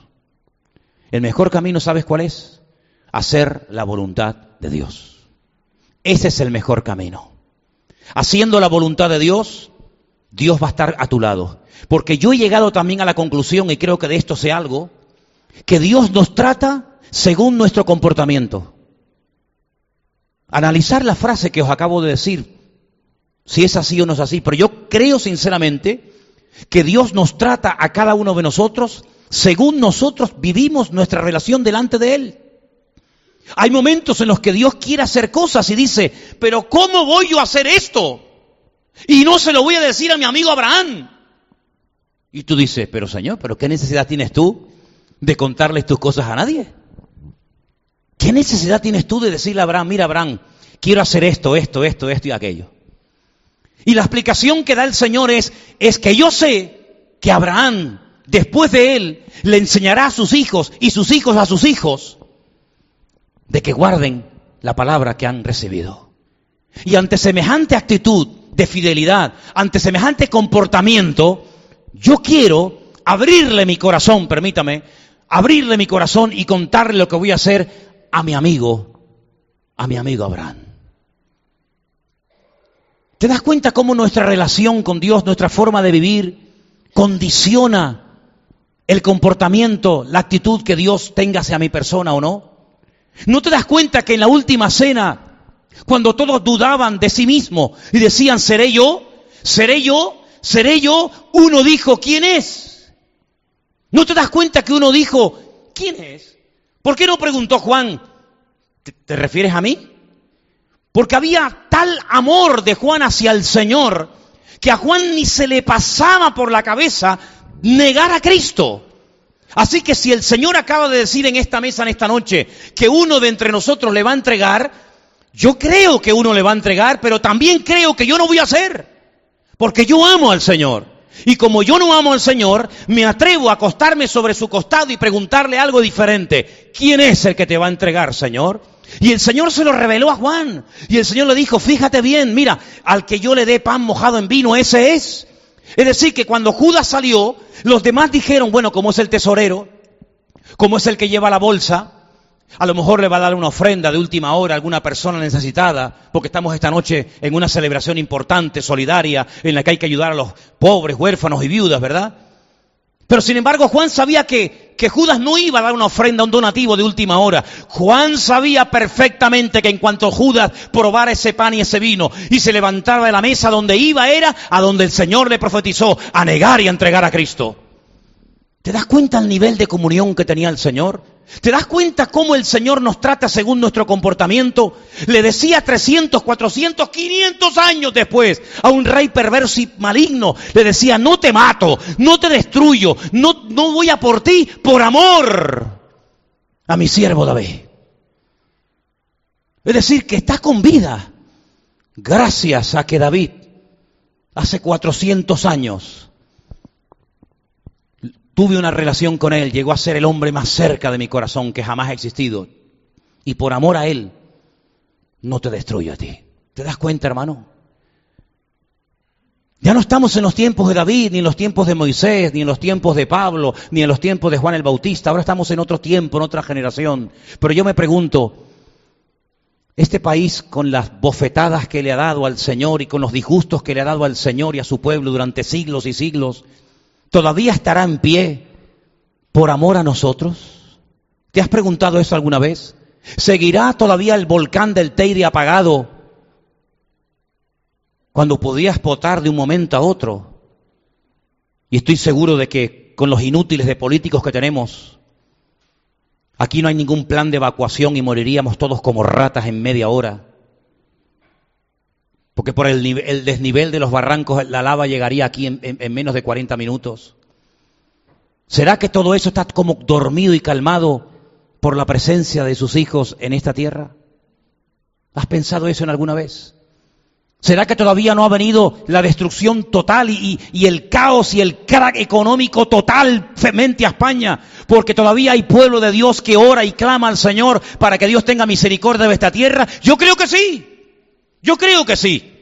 El mejor camino, ¿sabes cuál es? Hacer la voluntad de Dios. Ese es el mejor camino. Haciendo la voluntad de Dios, Dios va a estar a tu lado. Porque yo he llegado también a la conclusión, y creo que de esto sé algo, que Dios nos trata según nuestro comportamiento. Analizar la frase que os acabo de decir, si es así o no es así, pero yo creo sinceramente que Dios nos trata a cada uno de nosotros según nosotros vivimos nuestra relación delante de Él. Hay momentos en los que Dios quiere hacer cosas y dice, pero ¿cómo voy yo a hacer esto? Y no se lo voy a decir a mi amigo Abraham. Y tú dices, pero Señor, ¿pero qué necesidad tienes tú de contarles tus cosas a nadie? ¿Qué necesidad tienes tú de decirle a Abraham, mira Abraham, quiero hacer esto, esto, esto, esto y aquello? Y la explicación que da el Señor es, es que yo sé que Abraham, después de él, le enseñará a sus hijos y sus hijos a sus hijos de que guarden la palabra que han recibido. Y ante semejante actitud, de fidelidad, ante semejante comportamiento, yo quiero abrirle mi corazón, permítame, abrirle mi corazón y contarle lo que voy a hacer a mi amigo, a mi amigo Abraham. ¿Te das cuenta cómo nuestra relación con Dios, nuestra forma de vivir, condiciona el comportamiento, la actitud que Dios tenga hacia mi persona o no? ¿No te das cuenta que en la última cena cuando todos dudaban de sí mismo y decían, ¿seré yo? ¿Seré yo? ¿Seré yo? Uno dijo, ¿quién es? ¿No te das cuenta que uno dijo, ¿quién es? ¿Por qué no preguntó Juan, ¿te, refieres a mí? Porque había tal amor de Juan hacia el Señor que a Juan ni se le pasaba por la cabeza negar a Cristo. Así que si el Señor acaba de decir en esta mesa, en esta noche, que uno de entre nosotros le va a entregar, yo creo que uno le va a entregar, pero también creo que yo no voy a hacer. Porque yo amo al Señor. Y como yo no amo al Señor, me atrevo a acostarme sobre su costado y preguntarle algo diferente. ¿Quién es el que te va a entregar, Señor? Y el Señor se lo reveló a Juan. Y el Señor le dijo, fíjate bien, mira, al que yo le dé pan mojado en vino, ese es. Es decir, que cuando Judas salió, los demás dijeron, bueno, como es el tesorero, como es el que lleva la bolsa, a lo mejor le va a dar una ofrenda de última hora a alguna persona necesitada, porque estamos esta noche en una celebración importante, solidaria, en la que hay que ayudar a los pobres, huérfanos y viudas, ¿verdad? Pero sin embargo, Juan sabía que, que, Judas no iba a dar una ofrenda, un donativo de última hora. Juan sabía perfectamente que en cuanto Judas probara ese pan y ese vino y se levantara de la mesa donde iba era a donde el Señor le profetizó a negar y a entregar a Cristo. ¿Te das cuenta el nivel de comunión que tenía el Señor? ¿Te das cuenta cómo el Señor nos trata según nuestro comportamiento? Le decía 300, 400, 500 años después a un rey perverso y maligno, le decía, no te mato, no te destruyo, no, no voy a por ti, por amor a mi siervo David. Es decir, que está con vida gracias a que David hace 400 años Tuve una relación con Él, llegó a ser el hombre más cerca de mi corazón que jamás ha existido. Y por amor a Él, no te destruyo a ti. ¿Te das cuenta, hermano? Ya no estamos en los tiempos de David, ni en los tiempos de Moisés, ni en los tiempos de Pablo, ni en los tiempos de Juan el Bautista. Ahora estamos en otro tiempo, en otra generación. Pero yo me pregunto, este país con las bofetadas que le ha dado al Señor y con los disgustos que le ha dado al Señor y a su pueblo durante siglos y siglos, ¿todavía estará en pie por amor a nosotros? ¿Te has preguntado eso alguna vez? ¿Seguirá todavía el volcán del Teide apagado cuando podía explotar de un momento a otro? Y estoy seguro de que con los inútiles de políticos que tenemos, aquí no hay ningún plan de evacuación y moriríamos todos como ratas en media hora. Porque por el, desnivel de los barrancos la lava llegaría aquí en, menos de 40 minutos. ¿Será que todo eso está como dormido y calmado por la presencia de sus hijos en esta tierra? ¿Has pensado eso en alguna vez? ¿Será que todavía no ha venido la destrucción total y, el caos y el crack económico total frente a España? Porque todavía hay pueblo de Dios que ora y clama al Señor para que Dios tenga misericordia de esta tierra. Yo creo que sí. Yo creo que sí.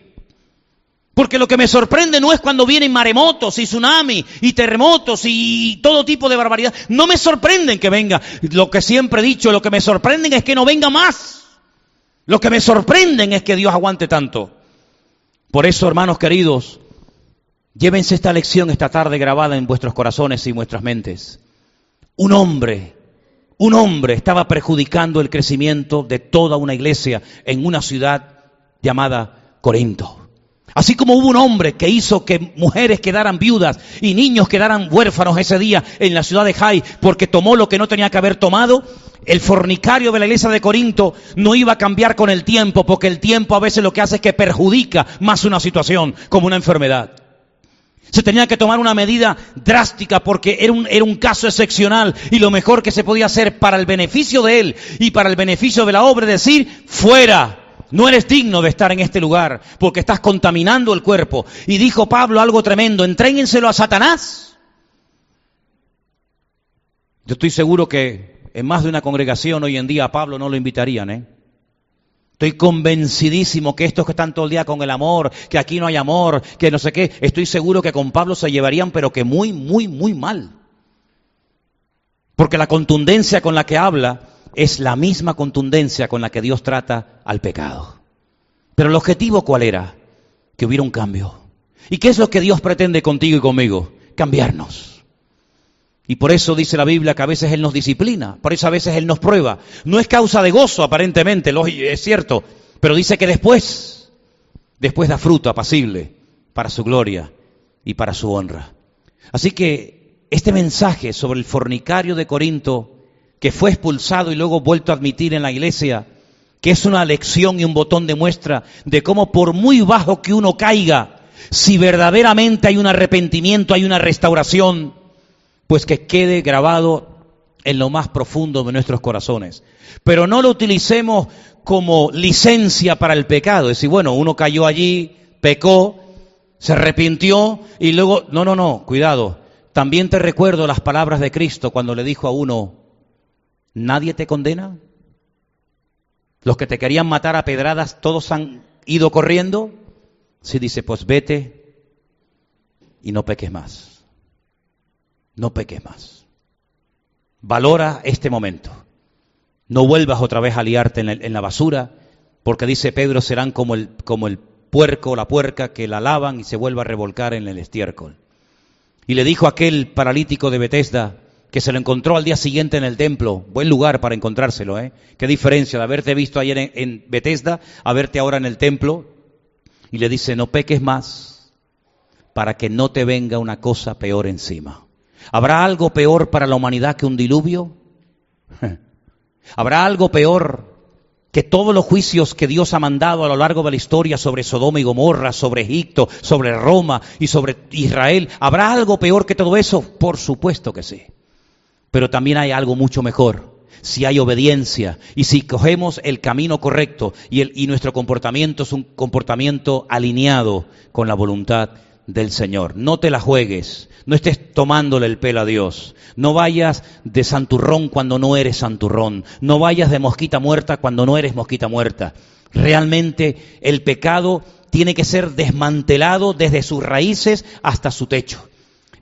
Porque lo que me sorprende no es cuando vienen maremotos y tsunamis y terremotos y todo tipo de barbaridad. No me sorprenden que venga. Lo que siempre he dicho, lo que me sorprenden es que no venga más. Lo que me sorprenden es que Dios aguante tanto. Por eso, hermanos queridos, llévense esta lección esta tarde grabada en vuestros corazones y vuestras mentes. Un hombre, un hombre estaba perjudicando el crecimiento de toda una iglesia en una ciudad llamada Corinto. Así como hubo un hombre que hizo que mujeres quedaran viudas y niños quedaran huérfanos ese día en la ciudad de Jai porque tomó lo que no tenía que haber tomado, el fornicario de la iglesia de Corinto no iba a cambiar con el tiempo porque el tiempo a veces lo que hace es que perjudica más una situación como una enfermedad. Se tenía que tomar una medida drástica porque era un, era un caso excepcional y lo mejor que se podía hacer para el beneficio de él y para el beneficio de la obra es decir, fuera, no eres digno de estar en este lugar porque estás contaminando el cuerpo. Y dijo Pablo algo tremendo, entréguenselo a Satanás. Yo estoy seguro que en más de una congregación hoy en día a Pablo no lo invitarían, ¿eh? Estoy convencidísimo que estos que están todo el día con el amor, que aquí no hay amor, que no sé qué, estoy seguro que con Pablo se llevarían, pero que muy, muy, muy mal. Porque la contundencia con la que habla es la misma contundencia con la que Dios trata al pecado. Pero el objetivo cuál era? Que hubiera un cambio. ¿Y qué es lo que Dios pretende contigo y conmigo? Cambiarnos. Y por eso dice la Biblia que a veces Él nos disciplina, por eso a veces Él nos prueba. No es causa de gozo, aparentemente, es cierto, pero dice que después, después da fruto apacible para su gloria y para su honra. Así que este mensaje sobre el fornicario de Corinto que fue expulsado y luego vuelto a admitir en la iglesia, que es una lección y un botón de muestra de cómo por muy bajo que uno caiga, si verdaderamente hay un arrepentimiento, hay una restauración, pues que quede grabado en lo más profundo de nuestros corazones. Pero no lo utilicemos como licencia para el pecado. Es decir, bueno, uno cayó allí, pecó, se arrepintió y luego, no, no, no, cuidado. También te recuerdo las palabras de Cristo cuando le dijo a uno, ¿Nadie te condena? Los que te querían matar a pedradas, todos han ido corriendo. Si dice, pues vete y no peques más. No peques más. Valora este momento. No vuelvas otra vez a liarte en la, basura, porque dice Pedro, serán como el, como el puerco o la puerca que la lavan y se vuelva a revolcar en el estiércol. Y le dijo aquel paralítico de Bethesda, que se lo encontró al día siguiente en el templo, buen lugar para encontrárselo, ¿eh? Qué diferencia de haberte visto ayer en, Bethesda a verte ahora en el templo. Y le dice, no peques más para que no te venga una cosa peor encima. ¿Habrá algo peor para la humanidad que un diluvio? ¿Habrá algo peor que todos los juicios que Dios ha mandado a lo largo de la historia sobre Sodoma y Gomorra, sobre Egipto, sobre Roma y sobre Israel, ¿habrá algo peor que todo eso? Por supuesto que sí. Pero también hay algo mucho mejor. Si hay obediencia y si cogemos el camino correcto y, y nuestro comportamiento es un comportamiento alineado con la voluntad del Señor. No te la juegues, no estés tomándole el pelo a Dios. No vayas de santurrón cuando no eres santurrón. No vayas de mosquita muerta cuando no eres mosquita muerta. Realmente el pecado tiene que ser desmantelado desde sus raíces hasta su techo.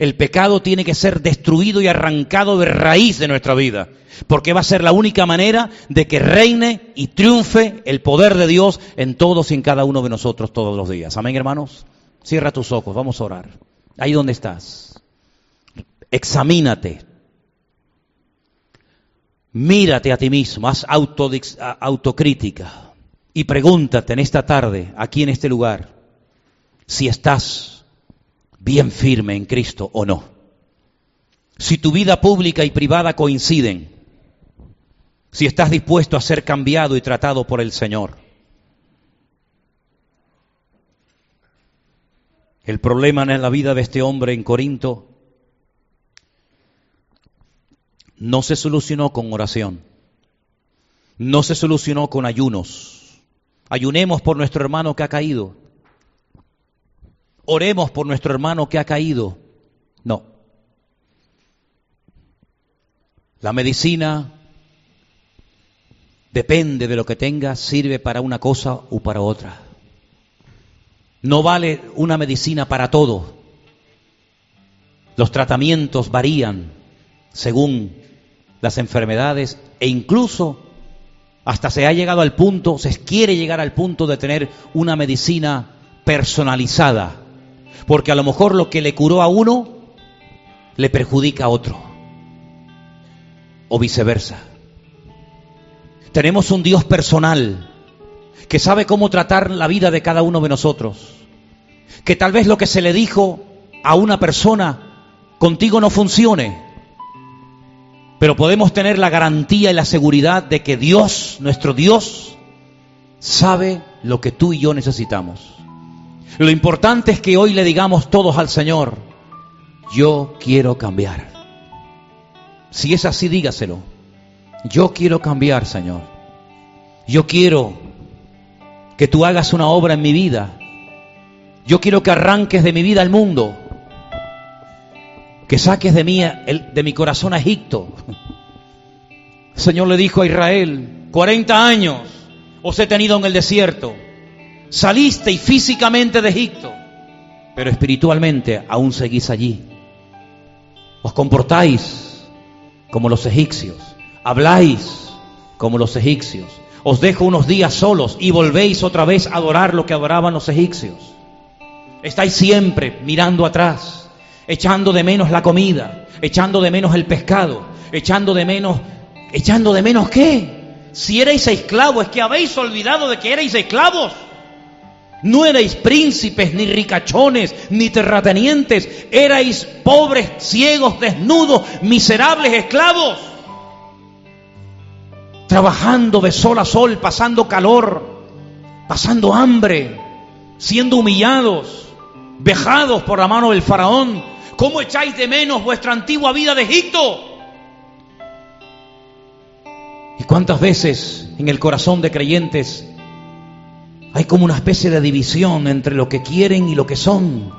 El pecado tiene que ser destruido y arrancado de raíz de nuestra vida, porque va a ser la única manera de que reine y triunfe el poder de Dios en todos y en cada uno de nosotros todos los días. Amén, hermanos. Cierra tus ojos, vamos a orar. Ahí donde estás. Examínate. Mírate a ti mismo, haz autocrítica y pregúntate en esta tarde, aquí en este lugar, si estás bien firme en Cristo o no. Si tu vida pública y privada coinciden, si estás dispuesto a ser cambiado y tratado por el Señor. El problema en la vida de este hombre en Corinto no se solucionó con oración, no se solucionó con ayunos. Ayunemos por nuestro hermano que ha caído. Oremos por nuestro hermano que ha caído. No. La medicina depende de lo que tengas, sirve para una cosa o para otra. No vale una medicina para todo. Los tratamientos varían según las enfermedades e incluso hasta se ha llegado al punto, se quiere llegar al punto de tener una medicina personalizada, porque a lo mejor lo que le curó a uno le perjudica a otro, o viceversa. Tenemos un Dios personal que sabe cómo tratar la vida de cada uno de nosotros, que tal vez lo que se le dijo a una persona contigo no funcione, pero podemos tener la garantía y la seguridad de que Dios, nuestro Dios, sabe lo que tú y yo necesitamos. Lo importante es que hoy le digamos todos al Señor, yo quiero cambiar. Si es así, dígaselo. Yo quiero cambiar, Señor. Yo quiero que tú hagas una obra en mi vida. Yo quiero que arranques de mi vida al mundo, que saques de mí, de mi corazón a Egipto. El Señor le dijo a Israel, 40 años os he tenido en el desierto, saliste físicamente de Egipto, pero espiritualmente aún seguís allí. Os comportáis como los egipcios, habláis como los egipcios, os dejo unos días solos y volvéis otra vez a adorar lo que adoraban los egipcios. Estáis siempre mirando atrás, echando de menos la comida, echando de menos el pescado, echando de menos, echando de menos qué? Si erais esclavos, es que habéis olvidado de que erais esclavos. No erais príncipes, ni ricachones, ni terratenientes, erais pobres, ciegos, desnudos, miserables esclavos trabajando de sol a sol, pasando calor, pasando hambre, siendo humillados, vejados por la mano del faraón. ¿Cómo echáis de menos vuestra antigua vida de Egipto? ¿Y cuántas veces en el corazón de creyentes hay como una especie de división entre lo que quieren y lo que son?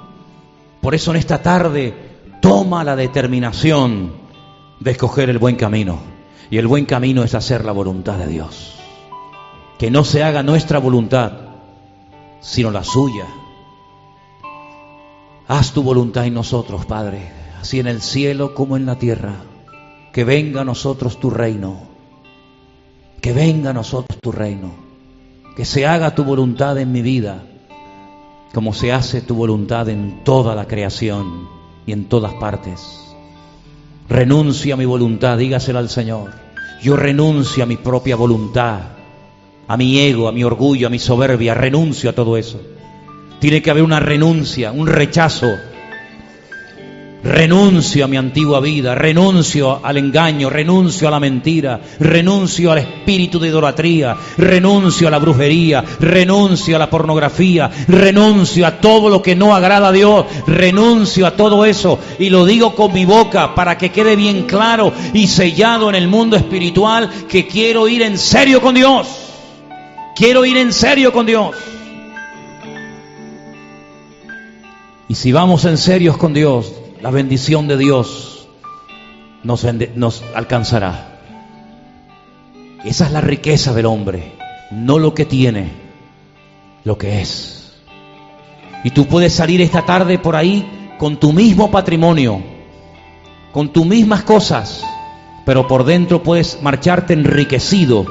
Por eso en esta tarde toma la determinación de escoger el buen camino. Y el buen camino es hacer la voluntad de Dios. Que no se haga nuestra voluntad, sino la suya. Haz tu voluntad en nosotros, Padre, así en el cielo como en la tierra. Que venga a nosotros tu reino. Que venga a nosotros tu reino. Que se haga tu voluntad en mi vida, como se hace tu voluntad en toda la creación y en todas partes. Renuncio a mi voluntad, dígaselo al Señor. Yo renuncio a mi propia voluntad, a mi ego, a mi orgullo, a mi soberbia, renuncio a todo eso. Tiene que haber una renuncia, un rechazo Renuncio a mi antigua vida, renuncio al engaño, renuncio a la mentira, renuncio al espíritu de idolatría, renuncio a la brujería, renuncio a la pornografía, renuncio a todo lo que no agrada a Dios, renuncio a todo eso y lo digo con mi boca para que quede bien claro y sellado en el mundo espiritual que quiero ir en serio con Dios. Quiero ir en serio con Dios. Y si vamos en serios con Dios, la bendición de Dios nos, alcanzará. Esa es la riqueza del hombre, no lo que tiene, lo que es. Y tú puedes salir esta tarde por ahí con tu mismo patrimonio, con tus mismas cosas, pero por dentro puedes marcharte enriquecido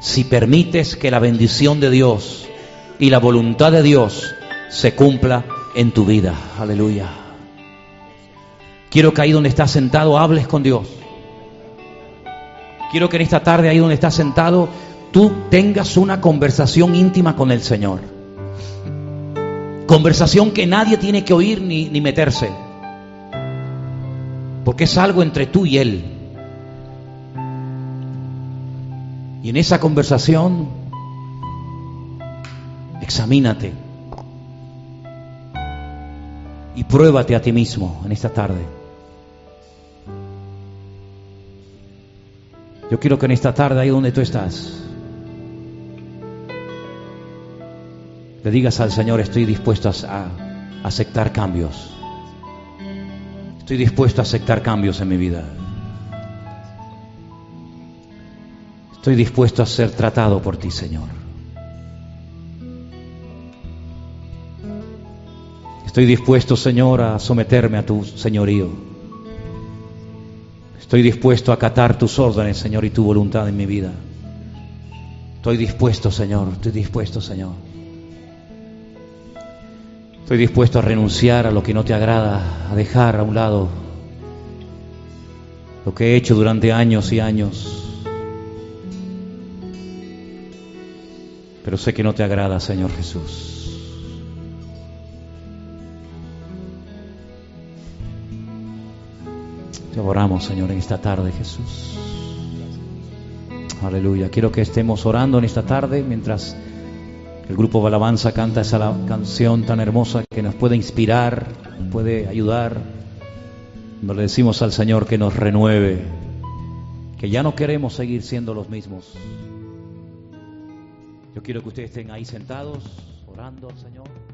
si permites que la bendición de Dios y la voluntad de Dios se cumpla en tu vida. Aleluya. Quiero que ahí donde estás sentado hables con Dios. Quiero que en esta tarde ahí donde estás sentado tú tengas una conversación íntima con el Señor. Conversación que nadie tiene que oír ni, ni meterse. Porque es algo entre tú y Él. Y en esa conversación, examínate y pruébate a ti mismo en esta tarde. Yo quiero que en esta tarde, ahí donde tú estás, le digas al Señor, estoy dispuesto a, aceptar cambios. Estoy dispuesto a aceptar cambios en mi vida. Estoy dispuesto a ser tratado por ti, Señor. Estoy dispuesto, Señor, a someterme a tu señorío. Estoy dispuesto a acatar tus órdenes, Señor, y tu voluntad en mi vida. Estoy dispuesto, Señor, estoy dispuesto, Señor. Estoy dispuesto a renunciar a lo que no te agrada, a dejar a un lado lo que he hecho durante años y años. Pero sé que no te agrada, Señor Jesús. Te oramos, Señor, en esta tarde, Jesús. Aleluya. Quiero que estemos orando en esta tarde mientras el grupo de canta esa canción tan hermosa que nos puede inspirar, nos puede ayudar. Cuando le decimos al Señor que nos renueve, que ya no queremos seguir siendo los mismos. Yo quiero que ustedes estén ahí sentados, orando al Señor.